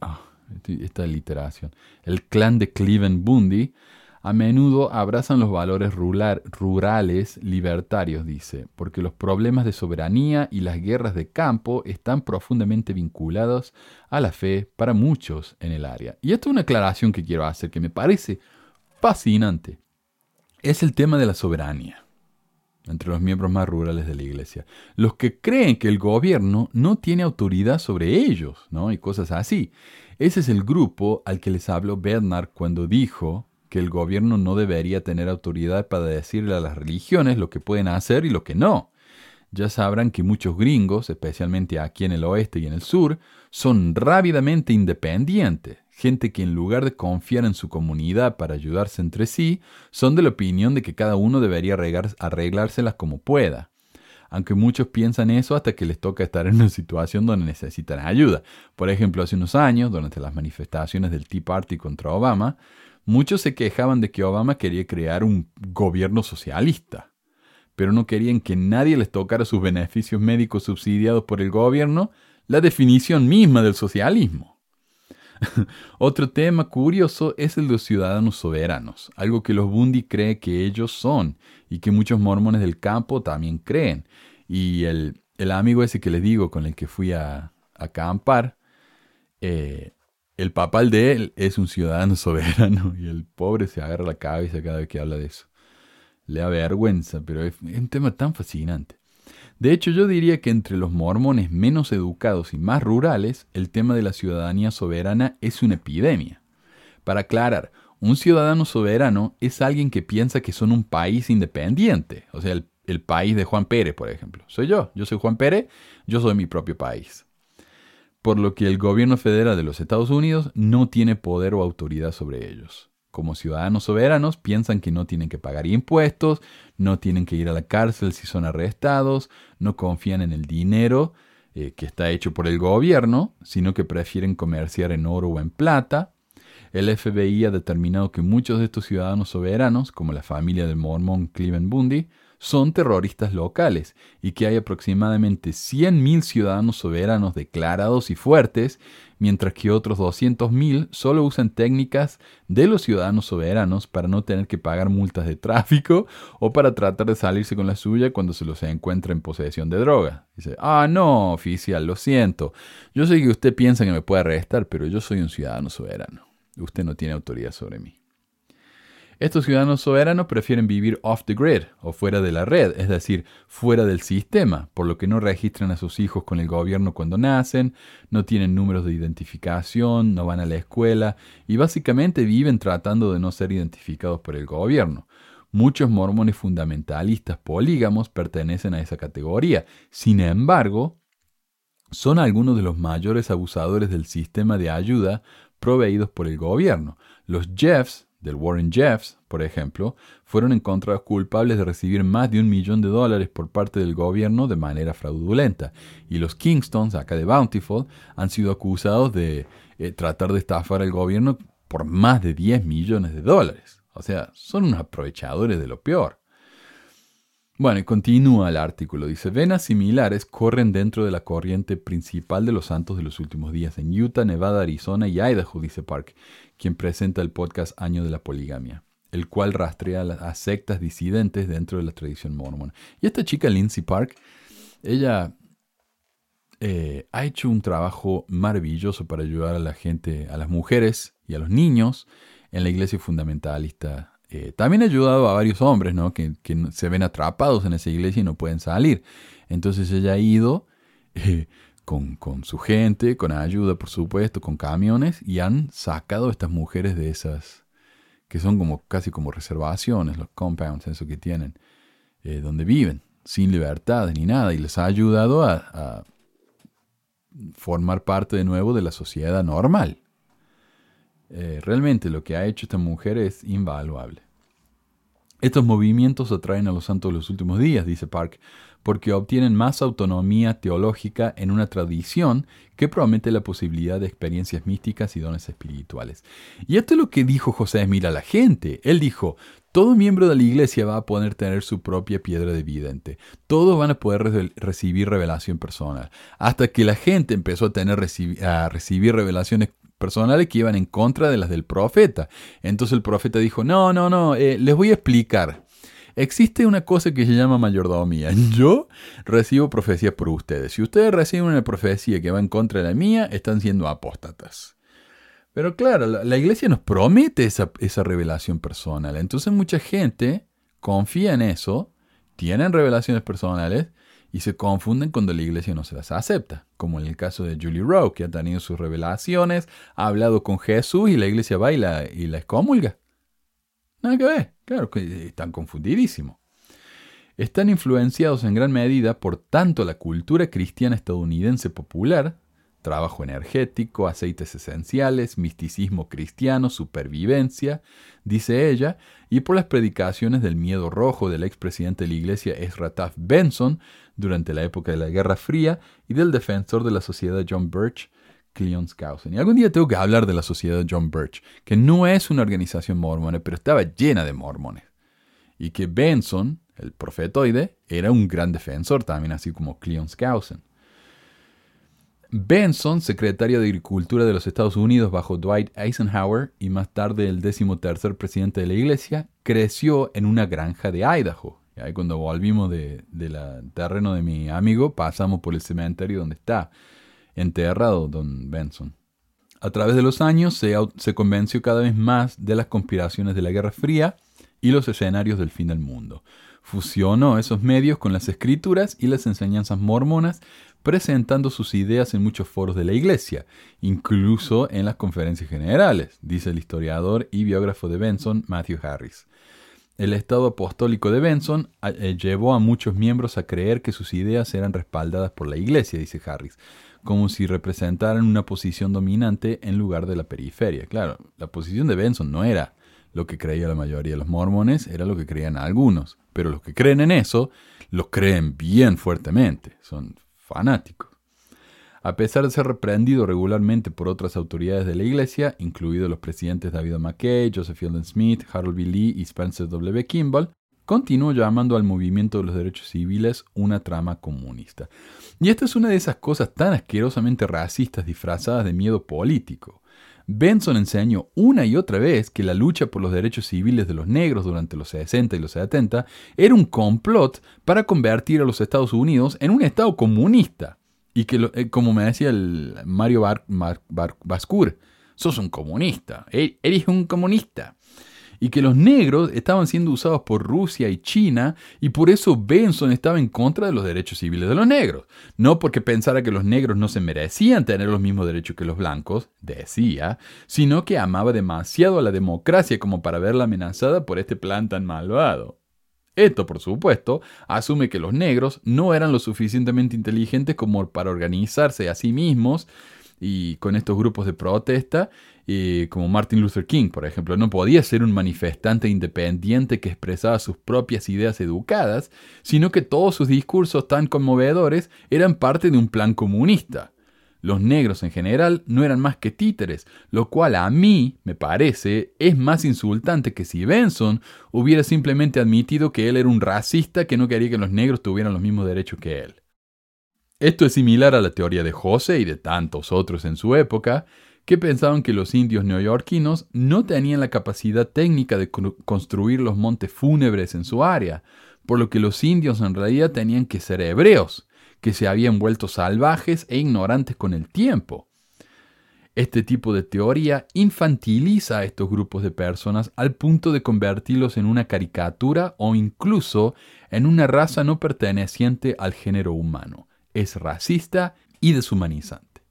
Ah, esta literación. El clan de Cleveland Bundy a menudo abrazan los valores rurales libertarios, dice, porque los problemas de soberanía y las guerras de campo están profundamente vinculados a la fe para muchos en el área. Y esto es una aclaración que quiero hacer que me parece fascinante. Es el tema de la soberanía. entre los miembros más rurales de la iglesia. Los que creen que el gobierno no tiene autoridad sobre ellos, ¿no? Y cosas así. Ese es el grupo al que les habló Bernard cuando dijo que el gobierno no debería tener autoridad para decirle a las religiones lo que pueden hacer y lo que no. Ya sabrán que muchos gringos, especialmente aquí en el oeste y en el sur, son rápidamente independientes, gente que en lugar de confiar en su comunidad para ayudarse entre sí, son de la opinión de que cada uno debería arreglárselas como pueda. Aunque muchos piensan eso hasta que les toca estar en una situación donde necesitan ayuda. Por ejemplo, hace unos años, durante las manifestaciones del Tea Party contra Obama, muchos se quejaban de que Obama quería crear un gobierno socialista, pero no querían que nadie les tocara sus beneficios médicos subsidiados por el gobierno, la definición misma del socialismo. Otro tema curioso es el de los ciudadanos soberanos, algo que los Bundy cree que ellos son y que muchos mormones del campo también creen. Y el, amigo ese que les digo con el que fui a, acampar, eh, el papal de él es un ciudadano soberano y el pobre se agarra la cabeza cada vez que habla de eso. Le da vergüenza, pero es un tema tan fascinante. De hecho, yo diría que entre los mormones menos educados y más rurales, el tema de la ciudadanía soberana es una epidemia. Para aclarar, un ciudadano soberano es alguien que piensa que son un país independiente, o sea, el, el país de Juan Pérez, por ejemplo. Soy yo, yo soy Juan Pérez, yo soy mi propio país. Por lo que el gobierno federal de los Estados Unidos no tiene poder o autoridad sobre ellos como ciudadanos soberanos piensan que no tienen que pagar impuestos, no tienen que ir a la cárcel si son arrestados, no confían en el dinero eh, que está hecho por el gobierno, sino que prefieren comerciar en oro o en plata. El FBI ha determinado que muchos de estos ciudadanos soberanos, como la familia del mormón Cleveland Bundy, son terroristas locales y que hay aproximadamente 100.000 ciudadanos soberanos declarados y fuertes, mientras que otros 200.000 solo usan técnicas de los ciudadanos soberanos para no tener que pagar multas de tráfico o para tratar de salirse con la suya cuando se los encuentra en posesión de droga. Dice, ah, no, oficial, lo siento. Yo sé que usted piensa que me puede arrestar, pero yo soy un ciudadano soberano. Usted no tiene autoridad sobre mí. Estos ciudadanos soberanos prefieren vivir off the grid o fuera de la red, es decir, fuera del sistema, por lo que no registran a sus hijos con el gobierno cuando nacen, no tienen números de identificación, no van a la escuela y básicamente viven tratando de no ser identificados por el gobierno. Muchos mormones fundamentalistas polígamos pertenecen a esa categoría. Sin embargo, son algunos de los mayores abusadores del sistema de ayuda proveídos por el gobierno. Los Jeffs del Warren Jeffs, por ejemplo, fueron encontrados culpables de recibir más de un millón de dólares por parte del gobierno de manera fraudulenta. Y los Kingstons, acá de Bountiful, han sido acusados de eh, tratar de estafar al gobierno por más de 10 millones de dólares. O sea, son unos aprovechadores de lo peor. Bueno, y continúa el artículo. Dice, venas similares corren dentro de la corriente principal de los santos de los últimos días en Utah, Nevada, Arizona y Idaho, dice Park, quien presenta el podcast Año de la Poligamia, el cual rastrea a sectas disidentes dentro de la tradición mormona. Y esta chica, Lindsay Park, ella eh, ha hecho un trabajo maravilloso para ayudar a la gente, a las mujeres y a los niños en la iglesia fundamentalista eh, también ha ayudado a varios hombres, ¿no? Que, se ven atrapados en esa iglesia y no pueden salir. Entonces ella ha ido eh, con, su gente, con ayuda, por supuesto, con camiones, y han sacado a estas mujeres de esas, que son como casi como reservaciones, los compounds, eso que tienen, eh, donde viven, sin libertad ni nada, y les ha ayudado a formar parte de nuevo de la sociedad normal. Eh, realmente lo que ha hecho esta mujer es invaluable. Estos movimientos atraen a los santos de los últimos días, dice Park, porque obtienen más autonomía teológica en una tradición que promete la posibilidad de experiencias místicas y dones espirituales. Y esto es lo que dijo José Smith a la gente. Él dijo, todo miembro de la iglesia va a poder tener su propia piedra de vidente. Todos van a poder recibir revelación personal. Hasta que la gente empezó a, tener a recibir revelaciones personales que iban en contra de las del profeta. Entonces el profeta dijo, no, no, no, eh, les voy a explicar. Existe una cosa que se llama mayordomía. Yo recibo profecías por ustedes. Si ustedes reciben una profecía que va en contra de la mía, están siendo apóstatas. Pero claro, la, iglesia nos promete esa, esa, revelación personal. Entonces mucha gente confía en eso, tienen revelaciones personales y se confunden cuando la iglesia no se las acepta, como en el caso de Julie Rowe, que ha tenido sus revelaciones, ha hablado con Jesús y la iglesia va y la, y excomulga. Nada que ver, claro que están confundidísimos. Están influenciados en gran medida por tanto la cultura cristiana estadounidense popular, trabajo energético, aceites esenciales, misticismo cristiano, supervivencia, dice ella, y por las predicaciones del miedo rojo del expresidente de la iglesia Ezra Taft Benson durante la época de la Guerra Fría y del defensor de la sociedad John Birch, Cleon Skousen. Y algún día tengo que hablar de la sociedad John Birch, que no es una organización mormona, pero estaba llena de mormones. Y que Benson, el profetoide, era un gran defensor también, así como Cleon Skousen. Benson, secretario de Agricultura de los Estados Unidos bajo Dwight Eisenhower y más tarde el decimotercer presidente de la iglesia, creció en una granja de Idaho. Cuando volvimos del de terreno de mi amigo, pasamos por el cementerio donde está enterrado don Benson. A través de los años se convenció cada vez más de las conspiraciones de la Guerra Fría y los escenarios del fin del mundo. Fusionó esos medios con las escrituras y las enseñanzas mormonas presentando sus ideas en muchos foros de la Iglesia, incluso en las conferencias generales, dice el historiador y biógrafo de Benson, Matthew Harris. El estado apostólico de Benson eh, llevó a muchos miembros a creer que sus ideas eran respaldadas por la Iglesia, dice Harris, como si representaran una posición dominante en lugar de la periferia. Claro, la posición de Benson no era lo que creía la mayoría de los mormones, era lo que creían algunos, pero los que creen en eso, lo creen bien fuertemente, son A pesar de ser reprendido regularmente por otras autoridades de la iglesia, incluidos los presidentes David McKay, Joseph Fielding Smith, Harold B. Lee y Spencer W. Kimball, continuó llamando al movimiento de los derechos civiles una trama comunista. Y esta es una de esas cosas tan asquerosamente racistas disfrazadas de miedo político. Benson enseñó una y otra vez que la lucha por los derechos civiles de los negros durante los 60 y los 70 era un complot para convertir a los Estados Unidos en un Estado comunista. Y que, eh, como me decía el Mario Bascur, sos un comunista, e-, eres un comunista y que los negros estaban siendo usados por Rusia y China y por eso Benson estaba en contra de los derechos civiles de los negros. No porque pensara que los negros no se merecían tener los mismos derechos que los blancos, decía, sino que amaba demasiado a la democracia como para verla amenazada por este plan tan malvado. Esto, por supuesto, asume que los negros no eran lo suficientemente inteligentes como para organizarse a sí mismos y con estos grupos de protesta, como Martin Luther King, por ejemplo. No podía ser un manifestante independiente que expresaba sus propias ideas educadas, sino que todos sus discursos tan conmovedores eran parte de un plan comunista. Los negros en general no eran más que títeres, lo cual a mí, me parece, es más insultante que si Benson hubiera simplemente admitido que él era un racista que no quería que los negros tuvieran los mismos derechos que él. Esto es similar a la teoría de José y de tantos otros en su época, que pensaban que los indios neoyorquinos no tenían la capacidad técnica de construir los montes fúnebres en su área, por lo que los indios en realidad tenían que ser hebreos, que se habían vuelto salvajes e ignorantes con el tiempo. Este tipo de teoría infantiliza a estos grupos de personas al punto de convertirlos en una caricatura o incluso en una raza no perteneciente al género humano es racista y deshumanizante.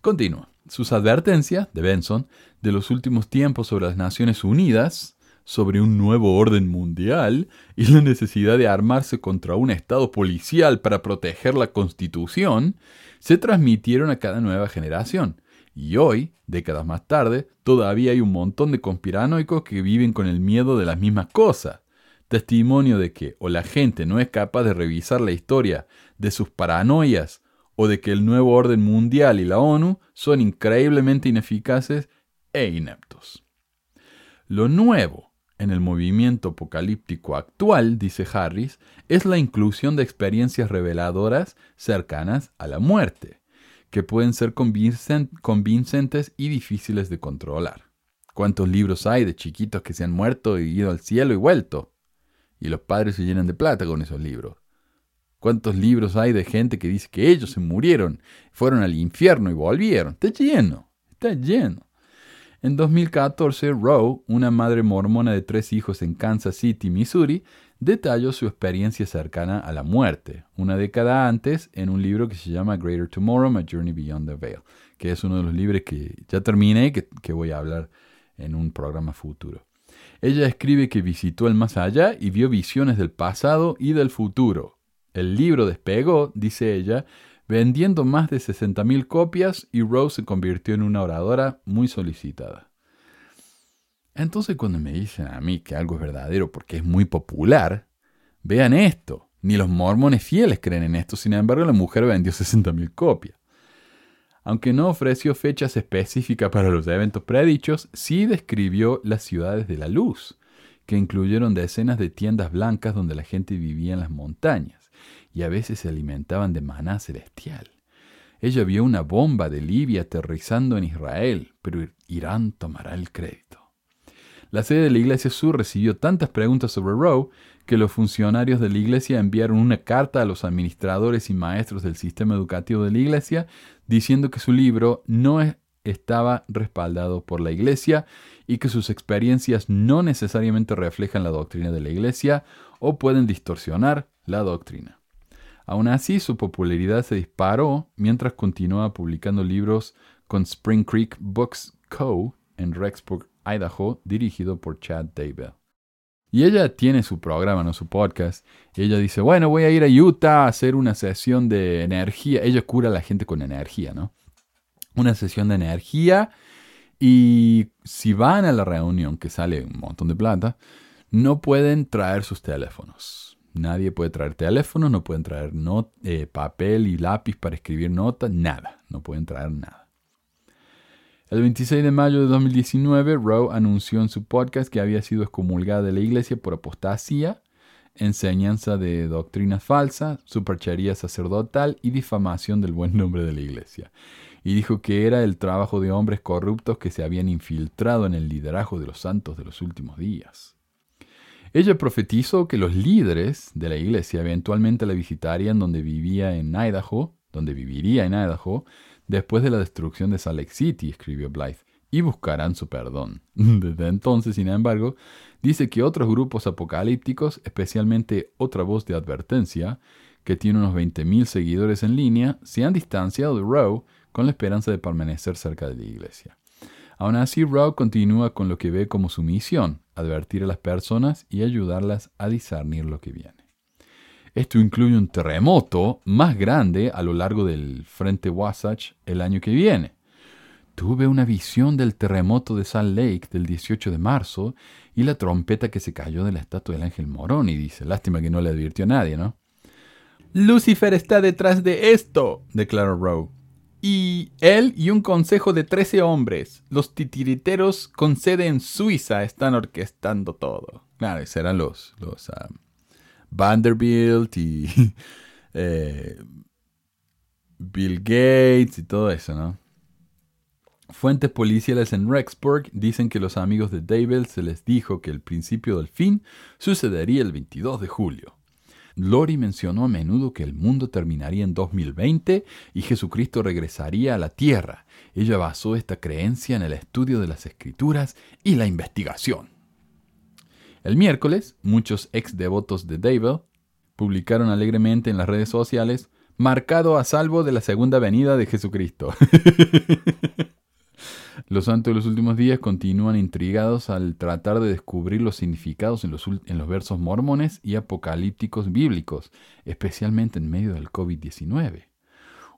Continúa. Sus advertencias de Benson de los últimos tiempos sobre las Naciones Unidas, sobre un nuevo orden mundial y la necesidad de armarse contra un Estado policial para proteger la Constitución, se transmitieron a cada nueva generación. Y hoy, décadas más tarde, todavía hay un montón de conspiranoicos que viven con el miedo de las mismas cosas testimonio de que o la gente no es capaz de revisar la historia de sus paranoias o de que el nuevo orden mundial y la ONU son increíblemente ineficaces e ineptos. Lo nuevo en el movimiento apocalíptico actual, dice Harris, es la inclusión de experiencias reveladoras cercanas a la muerte, que pueden ser convincentes y difíciles de controlar. ¿Cuántos libros hay de chiquitos que se han muerto y ido al cielo y vuelto? Y los padres se llenan de plata con esos libros. ¿Cuántos libros hay de gente que dice que ellos se murieron, fueron al infierno y volvieron? Está lleno, está lleno. En 2014, Roe, una madre mormona de tres hijos en Kansas City, Missouri, detalló su experiencia cercana a la muerte, una década antes, en un libro que se llama Greater Tomorrow, A Journey Beyond the Veil, que es uno de los libros que ya terminé y que, que voy a hablar en un programa futuro. Ella escribe que visitó el más allá y vio visiones del pasado y del futuro. El libro despegó, dice ella, vendiendo más de 60.000 copias y Rose se convirtió en una oradora muy solicitada. Entonces cuando me dicen a mí que algo es verdadero porque es muy popular, vean esto. Ni los mormones fieles creen en esto, sin embargo la mujer vendió 60.000 copias. Aunque no ofreció fechas específicas para los eventos predichos, sí describió las ciudades de la luz, que incluyeron decenas de tiendas blancas donde la gente vivía en las montañas y a veces se alimentaban de maná celestial. Ella vio una bomba de Libia aterrizando en Israel, pero Irán tomará el crédito. La sede de la Iglesia Sur recibió tantas preguntas sobre Roe que los funcionarios de la Iglesia enviaron una carta a los administradores y maestros del sistema educativo de la Iglesia diciendo que su libro no estaba respaldado por la Iglesia y que sus experiencias no necesariamente reflejan la doctrina de la Iglesia o pueden distorsionar la doctrina. Aún así, su popularidad se disparó mientras continuaba publicando libros con Spring Creek Books Co. en Rexburg, Idaho, dirigido por Chad Daybell. Y ella tiene su programa, no su podcast. Y ella dice, bueno, voy a ir a Utah a hacer una sesión de energía. Ella cura a la gente con energía, ¿no? Una sesión de energía. Y si van a la reunión, que sale un montón de plata, no pueden traer sus teléfonos. Nadie puede traer teléfono, no pueden traer eh, papel y lápiz para escribir notas, nada. No pueden traer nada. El 26 de mayo de 2019, Rowe anunció en su podcast que había sido excomulgada de la iglesia por apostasía, enseñanza de doctrina falsa, superchería sacerdotal y difamación del buen nombre de la iglesia. Y dijo que era el trabajo de hombres corruptos que se habían infiltrado en el liderazgo de los santos de los últimos días. Ella profetizó que los líderes de la iglesia eventualmente la visitarían donde vivía en Idaho, donde viviría en Idaho, después de la destrucción de Salt Lake City, escribió Blythe, y buscarán su perdón. Desde entonces, sin embargo, dice que otros grupos apocalípticos, especialmente otra voz de advertencia, que tiene unos 20.000 seguidores en línea, se han distanciado de Rowe con la esperanza de permanecer cerca de la iglesia. Aún así, Rowe continúa con lo que ve como su misión, advertir a las personas y ayudarlas a discernir lo que viene. Esto incluye un terremoto más grande a lo largo del frente Wasatch el año que viene. Tuve una visión del terremoto de Salt Lake del 18 de marzo y la trompeta que se cayó de la estatua del ángel Morón y dice, lástima que no le advirtió a nadie, ¿no? Lucifer está detrás de esto, declaró Rowe. Y él y un consejo de trece hombres, los titiriteros con sede en Suiza, están orquestando todo. Claro, serán los, los ah, Vanderbilt y eh, Bill Gates y todo eso, ¿no? Fuentes policiales en Rexburg dicen que los amigos de David se les dijo que el principio del fin sucedería el 22 de julio. Lori mencionó a menudo que el mundo terminaría en 2020 y Jesucristo regresaría a la tierra. Ella basó esta creencia en el estudio de las escrituras y la investigación. El miércoles, muchos ex devotos de David publicaron alegremente en las redes sociales, marcado a salvo de la segunda venida de Jesucristo. los santos de los últimos días continúan intrigados al tratar de descubrir los significados en los, versos mormones y apocalípticos bíblicos, especialmente en medio del COVID-19.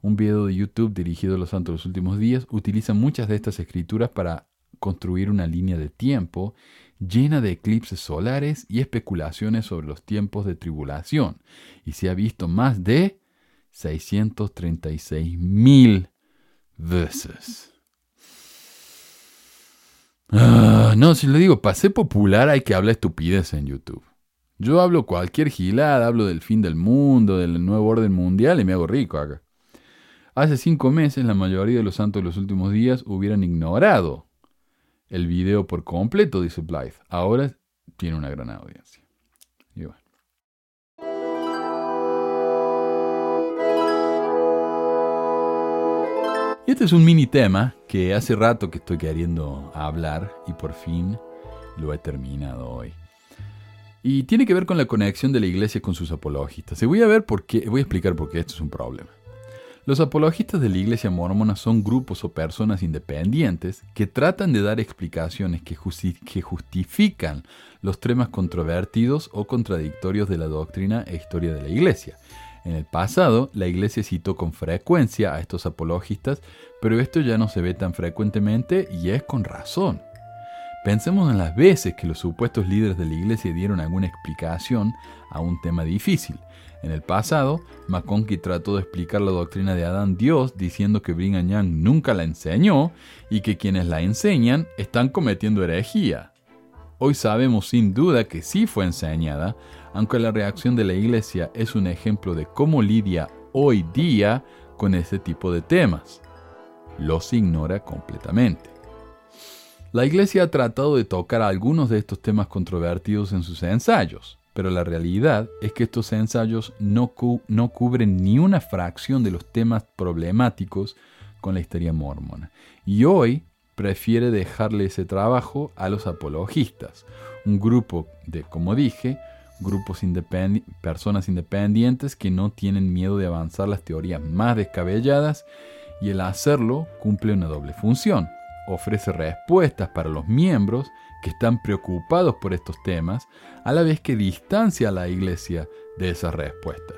Un video de YouTube dirigido a los santos de los últimos días utiliza muchas de estas escrituras para construir una línea de tiempo llena de eclipses solares y especulaciones sobre los tiempos de tribulación, y se ha visto más de 636 mil veces. Ah, no, si le digo, pasé popular hay que hablar estupidez en YouTube. Yo hablo cualquier gilada, hablo del fin del mundo, del nuevo orden mundial y me hago rico acá. Hace cinco meses la mayoría de los santos de los últimos días hubieran ignorado el video por completo, dice Blythe. Ahora tiene una gran audiencia. Este es un mini tema que hace rato que estoy queriendo hablar y por fin lo he terminado hoy. Y tiene que ver con la conexión de la iglesia con sus apologistas. Y voy a ver por qué, voy a explicar por qué esto es un problema. Los apologistas de la iglesia mormona son grupos o personas independientes que tratan de dar explicaciones que justifican los temas controvertidos o contradictorios de la doctrina e historia de la iglesia. En el pasado, la iglesia citó con frecuencia a estos apologistas, pero esto ya no se ve tan frecuentemente y es con razón. Pensemos en las veces que los supuestos líderes de la iglesia dieron alguna explicación a un tema difícil. En el pasado, McConkie trató de explicar la doctrina de Adán Dios diciendo que Brigham Young nunca la enseñó y que quienes la enseñan están cometiendo herejía. Hoy sabemos sin duda que sí fue enseñada, aunque la reacción de la iglesia es un ejemplo de cómo lidia hoy día con ese tipo de temas. Los ignora completamente. La iglesia ha tratado de tocar algunos de estos temas controvertidos en sus ensayos, pero la realidad es que estos ensayos no, no cubren ni una fracción de los temas problemáticos con la historia mormona. Y hoy prefiere dejarle ese trabajo a los apologistas, un grupo de, como dije, grupos personas independientes que no tienen miedo de avanzar las teorías más descabelladas y el hacerlo cumple una doble función. Ofrece respuestas para los miembros que están preocupados por estos temas, a la vez que distancia a la iglesia de esas respuestas,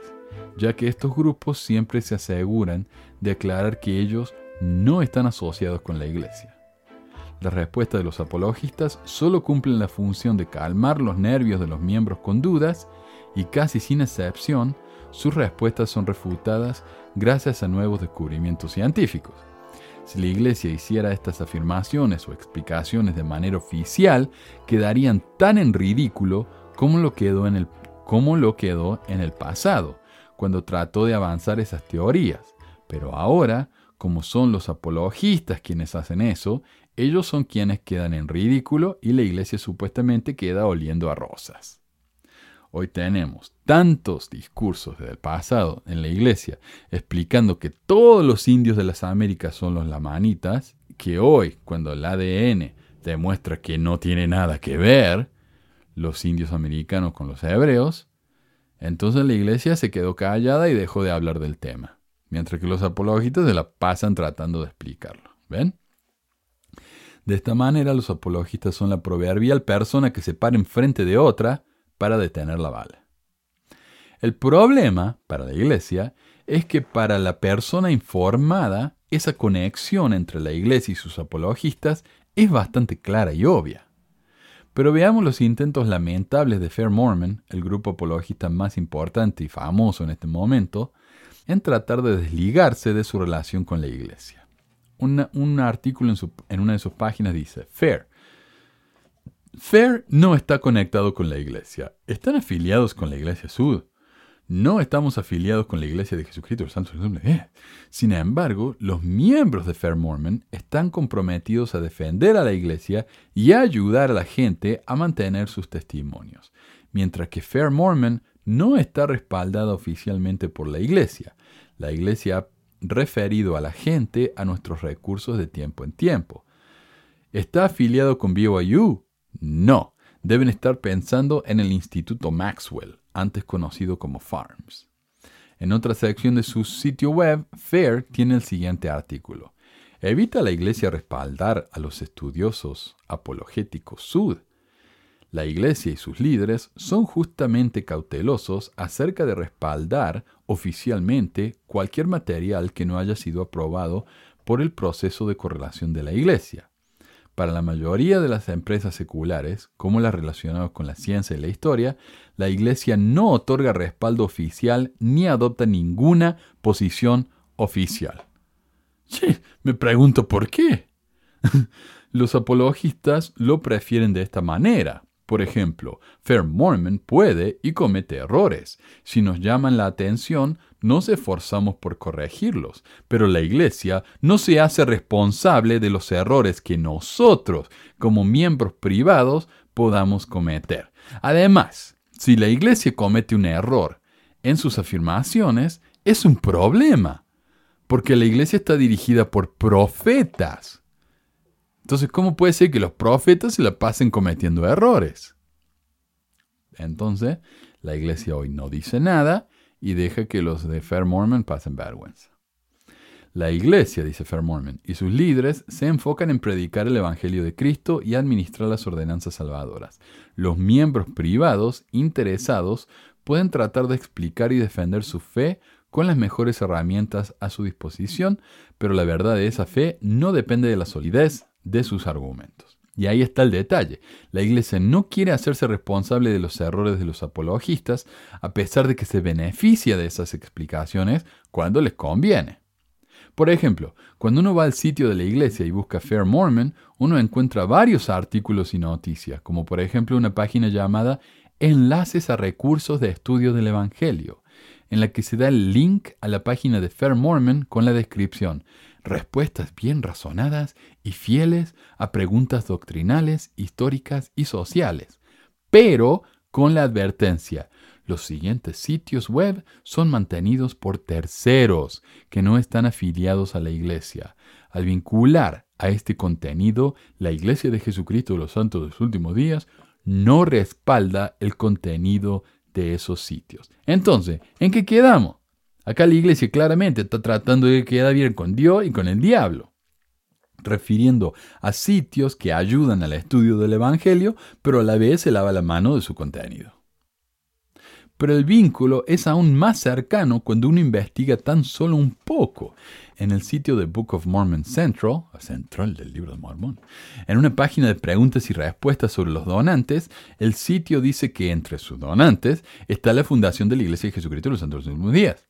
ya que estos grupos siempre se aseguran de aclarar que ellos no están asociados con la iglesia. Las respuestas de los apologistas solo cumplen la función de calmar los nervios de los miembros con dudas y casi sin excepción, sus respuestas son refutadas gracias a nuevos descubrimientos científicos. Si la Iglesia hiciera estas afirmaciones o explicaciones de manera oficial, quedarían tan en ridículo como lo quedó en el, como lo quedó en el pasado, cuando trató de avanzar esas teorías. Pero ahora, como son los apologistas quienes hacen eso, ellos son quienes quedan en ridículo y la iglesia supuestamente queda oliendo a rosas. Hoy tenemos tantos discursos del pasado en la iglesia explicando que todos los indios de las Américas son los lamanitas, que hoy, cuando el ADN demuestra que no tiene nada que ver los indios americanos con los hebreos, entonces la iglesia se quedó callada y dejó de hablar del tema, mientras que los apologistas se la pasan tratando de explicarlo. ¿Ven? De esta manera, los apologistas son la proverbial persona que se para enfrente de otra para detener la bala. El problema para la iglesia es que para la persona informada, esa conexión entre la iglesia y sus apologistas es bastante clara y obvia. Pero veamos los intentos lamentables de Fair Mormon, el grupo apologista más importante y famoso en este momento, en tratar de desligarse de su relación con la iglesia un artículo en, una de sus páginas dice, Fair. Fair no está conectado con la iglesia. Están afiliados con la iglesia Sud. No estamos afiliados con la iglesia de Jesucristo, el Santo eh. Sin embargo, los miembros de Fair Mormon están comprometidos a defender a la iglesia y a ayudar a la gente a mantener sus testimonios. Mientras que Fair Mormon no está respaldada oficialmente por la iglesia. La iglesia referido a la gente a nuestros recursos de tiempo en tiempo. ¿Está afiliado con BYU? No. Deben estar pensando en el Instituto Maxwell, antes conocido como FARMS. En otra sección de su sitio web, FAIR tiene el siguiente artículo. ¿Evita la Iglesia respaldar a los estudiosos apologéticos sud? La Iglesia y sus líderes son justamente cautelosos acerca de respaldar oficialmente cualquier material que no haya sido aprobado por el proceso de correlación de la Iglesia. Para la mayoría de las empresas seculares, como las relacionadas con la ciencia y la historia, la Iglesia no otorga respaldo oficial ni adopta ninguna posición oficial. me pregunto por qué. Los apologistas lo prefieren de esta manera. Por ejemplo, Fair Mormon puede y comete errores. Si nos llaman la atención, nos esforzamos por corregirlos, pero la Iglesia no se hace responsable de los errores que nosotros, como miembros privados, podamos cometer. Además, si la Iglesia comete un error en sus afirmaciones, es un problema, porque la Iglesia está dirigida por profetas entonces, ¿cómo puede ser que los profetas se la pasen cometiendo errores? Entonces, la iglesia hoy no dice nada y deja que los de Fair Mormon pasen vergüenza. La iglesia, dice Fair Mormon, y sus líderes se enfocan en predicar el Evangelio de Cristo y administrar las ordenanzas salvadoras. Los miembros privados interesados pueden tratar de explicar y defender su fe con las mejores herramientas a su disposición, pero la verdad de esa fe no depende de la solidez de sus argumentos. Y ahí está el detalle. La Iglesia no quiere hacerse responsable de los errores de los apologistas, a pesar de que se beneficia de esas explicaciones cuando les conviene. Por ejemplo, cuando uno va al sitio de la iglesia y busca Fair Mormon, uno encuentra varios artículos y noticias, como por ejemplo una página llamada Enlaces a recursos de estudio del Evangelio, en la que se da el link a la página de Fair Mormon con la descripción respuestas bien razonadas y fieles a preguntas doctrinales, históricas y sociales, pero con la advertencia, los siguientes sitios web son mantenidos por terceros que no están afiliados a la Iglesia. Al vincular a este contenido, la Iglesia de Jesucristo de los Santos de los Últimos Días no respalda el contenido de esos sitios. Entonces, ¿en qué quedamos? Acá la Iglesia claramente está tratando de quedar bien con Dios y con el diablo refiriendo a sitios que ayudan al estudio del Evangelio, pero a la vez se lava la mano de su contenido pero el vínculo es aún más cercano cuando uno investiga tan solo un poco. En el sitio de Book of Mormon Central, central del libro de Mormón, en una página de preguntas y respuestas sobre los donantes, el sitio dice que entre sus donantes está la fundación de la Iglesia de Jesucristo de los Santos los Días.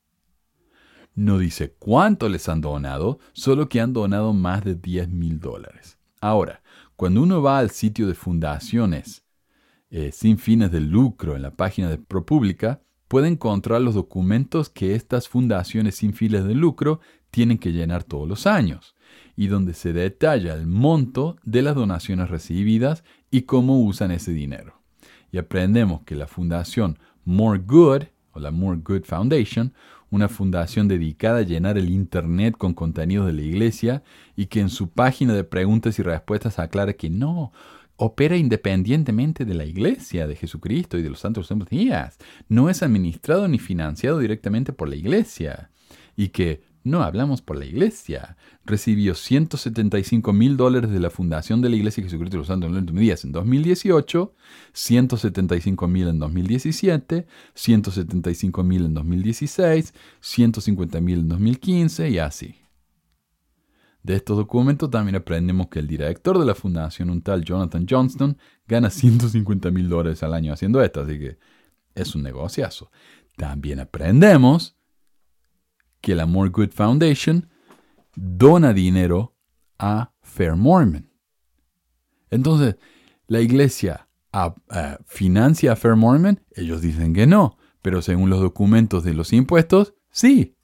No dice cuánto les han donado, solo que han donado más de 10 mil dólares. Ahora, cuando uno va al sitio de fundaciones eh, sin fines de lucro en la página de ProPublica, puede encontrar los documentos que estas fundaciones sin fines de lucro tienen que llenar todos los años, y donde se detalla el monto de las donaciones recibidas y cómo usan ese dinero. Y aprendemos que la fundación More Good, o la More Good Foundation, una fundación dedicada a llenar el Internet con contenidos de la iglesia y que en su página de preguntas y respuestas aclara que no, opera independientemente de la Iglesia de Jesucristo y de los santos días. No es administrado ni financiado directamente por la Iglesia. Y que no hablamos por la Iglesia. Recibió 175 mil dólares de la Fundación de la Iglesia de Jesucristo de los Santos Días en 2018, 175 mil en 2017, 175 mil en 2016, 150 mil en 2015 y así. De estos documentos también aprendemos que el director de la fundación, un tal Jonathan Johnston, gana 150 mil dólares al año haciendo esto, así que es un negociazo. También aprendemos que la More Good Foundation dona dinero a Fair Mormon. Entonces, la iglesia financia a Fair Mormon, ellos dicen que no, pero según los documentos de los impuestos, sí.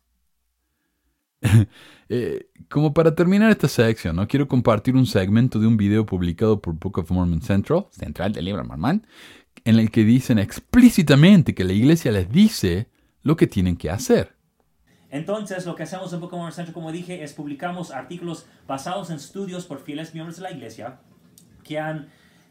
Eh, como para terminar esta sección, ¿no? quiero compartir un segmento de un video publicado por Book of Mormon Central, Central del libro Mormon, en el que dicen explícitamente que la iglesia les dice lo que tienen que hacer. Entonces, lo que hacemos en Book of Mormon Central, como dije, es publicamos artículos basados en estudios por fieles miembros de la iglesia que, han,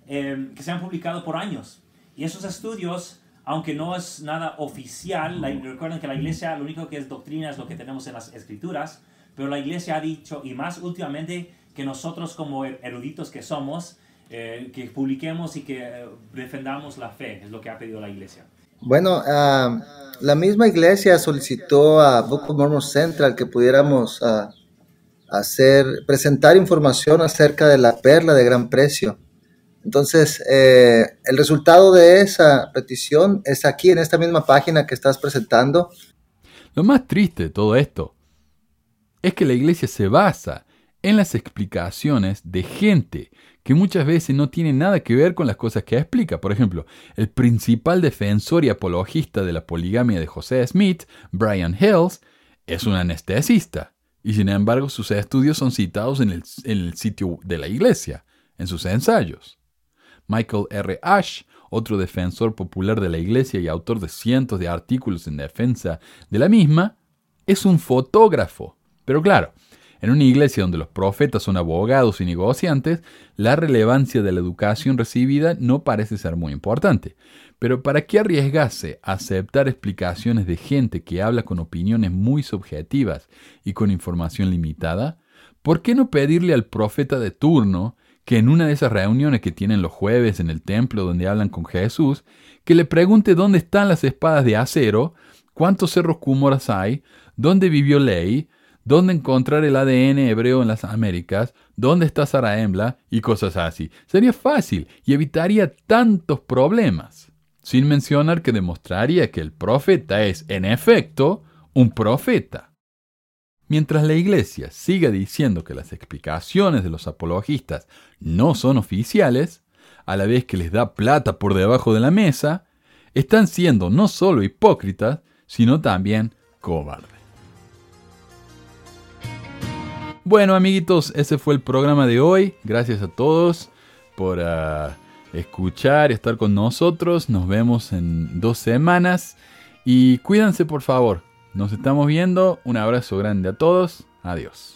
em, que se han publicado por años. Y esos estudios aunque no es nada oficial, recuerden que la iglesia lo único que es doctrina es lo que tenemos en las escrituras, pero la iglesia ha dicho, y más últimamente, que nosotros como er-, eruditos que somos, eh, que publiquemos y que eh, defendamos la fe, es lo que ha pedido la iglesia. Bueno, ah, la misma iglesia solicitó a Book of Mormon Central que pudiéramos ah, hacer, presentar información acerca de la perla de gran precio. Entonces, eh, el resultado de esa petición es aquí en esta misma página que estás presentando. Lo más triste de todo esto es que la iglesia se basa en las explicaciones de gente que muchas veces no tiene nada que ver con las cosas que explica. Por ejemplo, el principal defensor y apologista de la poligamia de José Smith, Brian Hills, es un anestesista. Y sin embargo sus estudios son citados en el, en el sitio de la iglesia, en sus ensayos. Michael R. Ash, otro defensor popular de la iglesia y autor de cientos de artículos en defensa de la misma, es un fotógrafo pero claro, En una iglesia donde los profetas son abogados y negociantes, la relevancia de la educación recibida no parece ser muy importante. Pero ¿para qué arriesgarse a aceptar explicaciones de gente que habla con opiniones muy subjetivas y con información limitada? ¿Por qué no pedirle al profeta de turno que en una de esas reuniones que tienen los jueves en el templo donde hablan con Jesús, que le pregunte dónde están las espadas de acero, cuántos cerros cúmoras hay, dónde vivió Ley, dónde encontrar el ADN hebreo en las Américas, dónde está Sara Embla y cosas así. Sería fácil y evitaría tantos problemas. Sin mencionar que demostraría que el profeta es, en efecto, un profeta. Mientras la Iglesia siga diciendo que las explicaciones de los apologistas no son oficiales, a la vez que les da plata por debajo de la mesa, están siendo no solo hipócritas, sino también cobardes. Bueno, amiguitos, ese fue el programa de hoy. Gracias a todos por ah, escuchar y estar con nosotros. Nos vemos en dos semanas. Y cuídense, por favor. Nos estamos viendo. Un abrazo grande a todos. Adiós.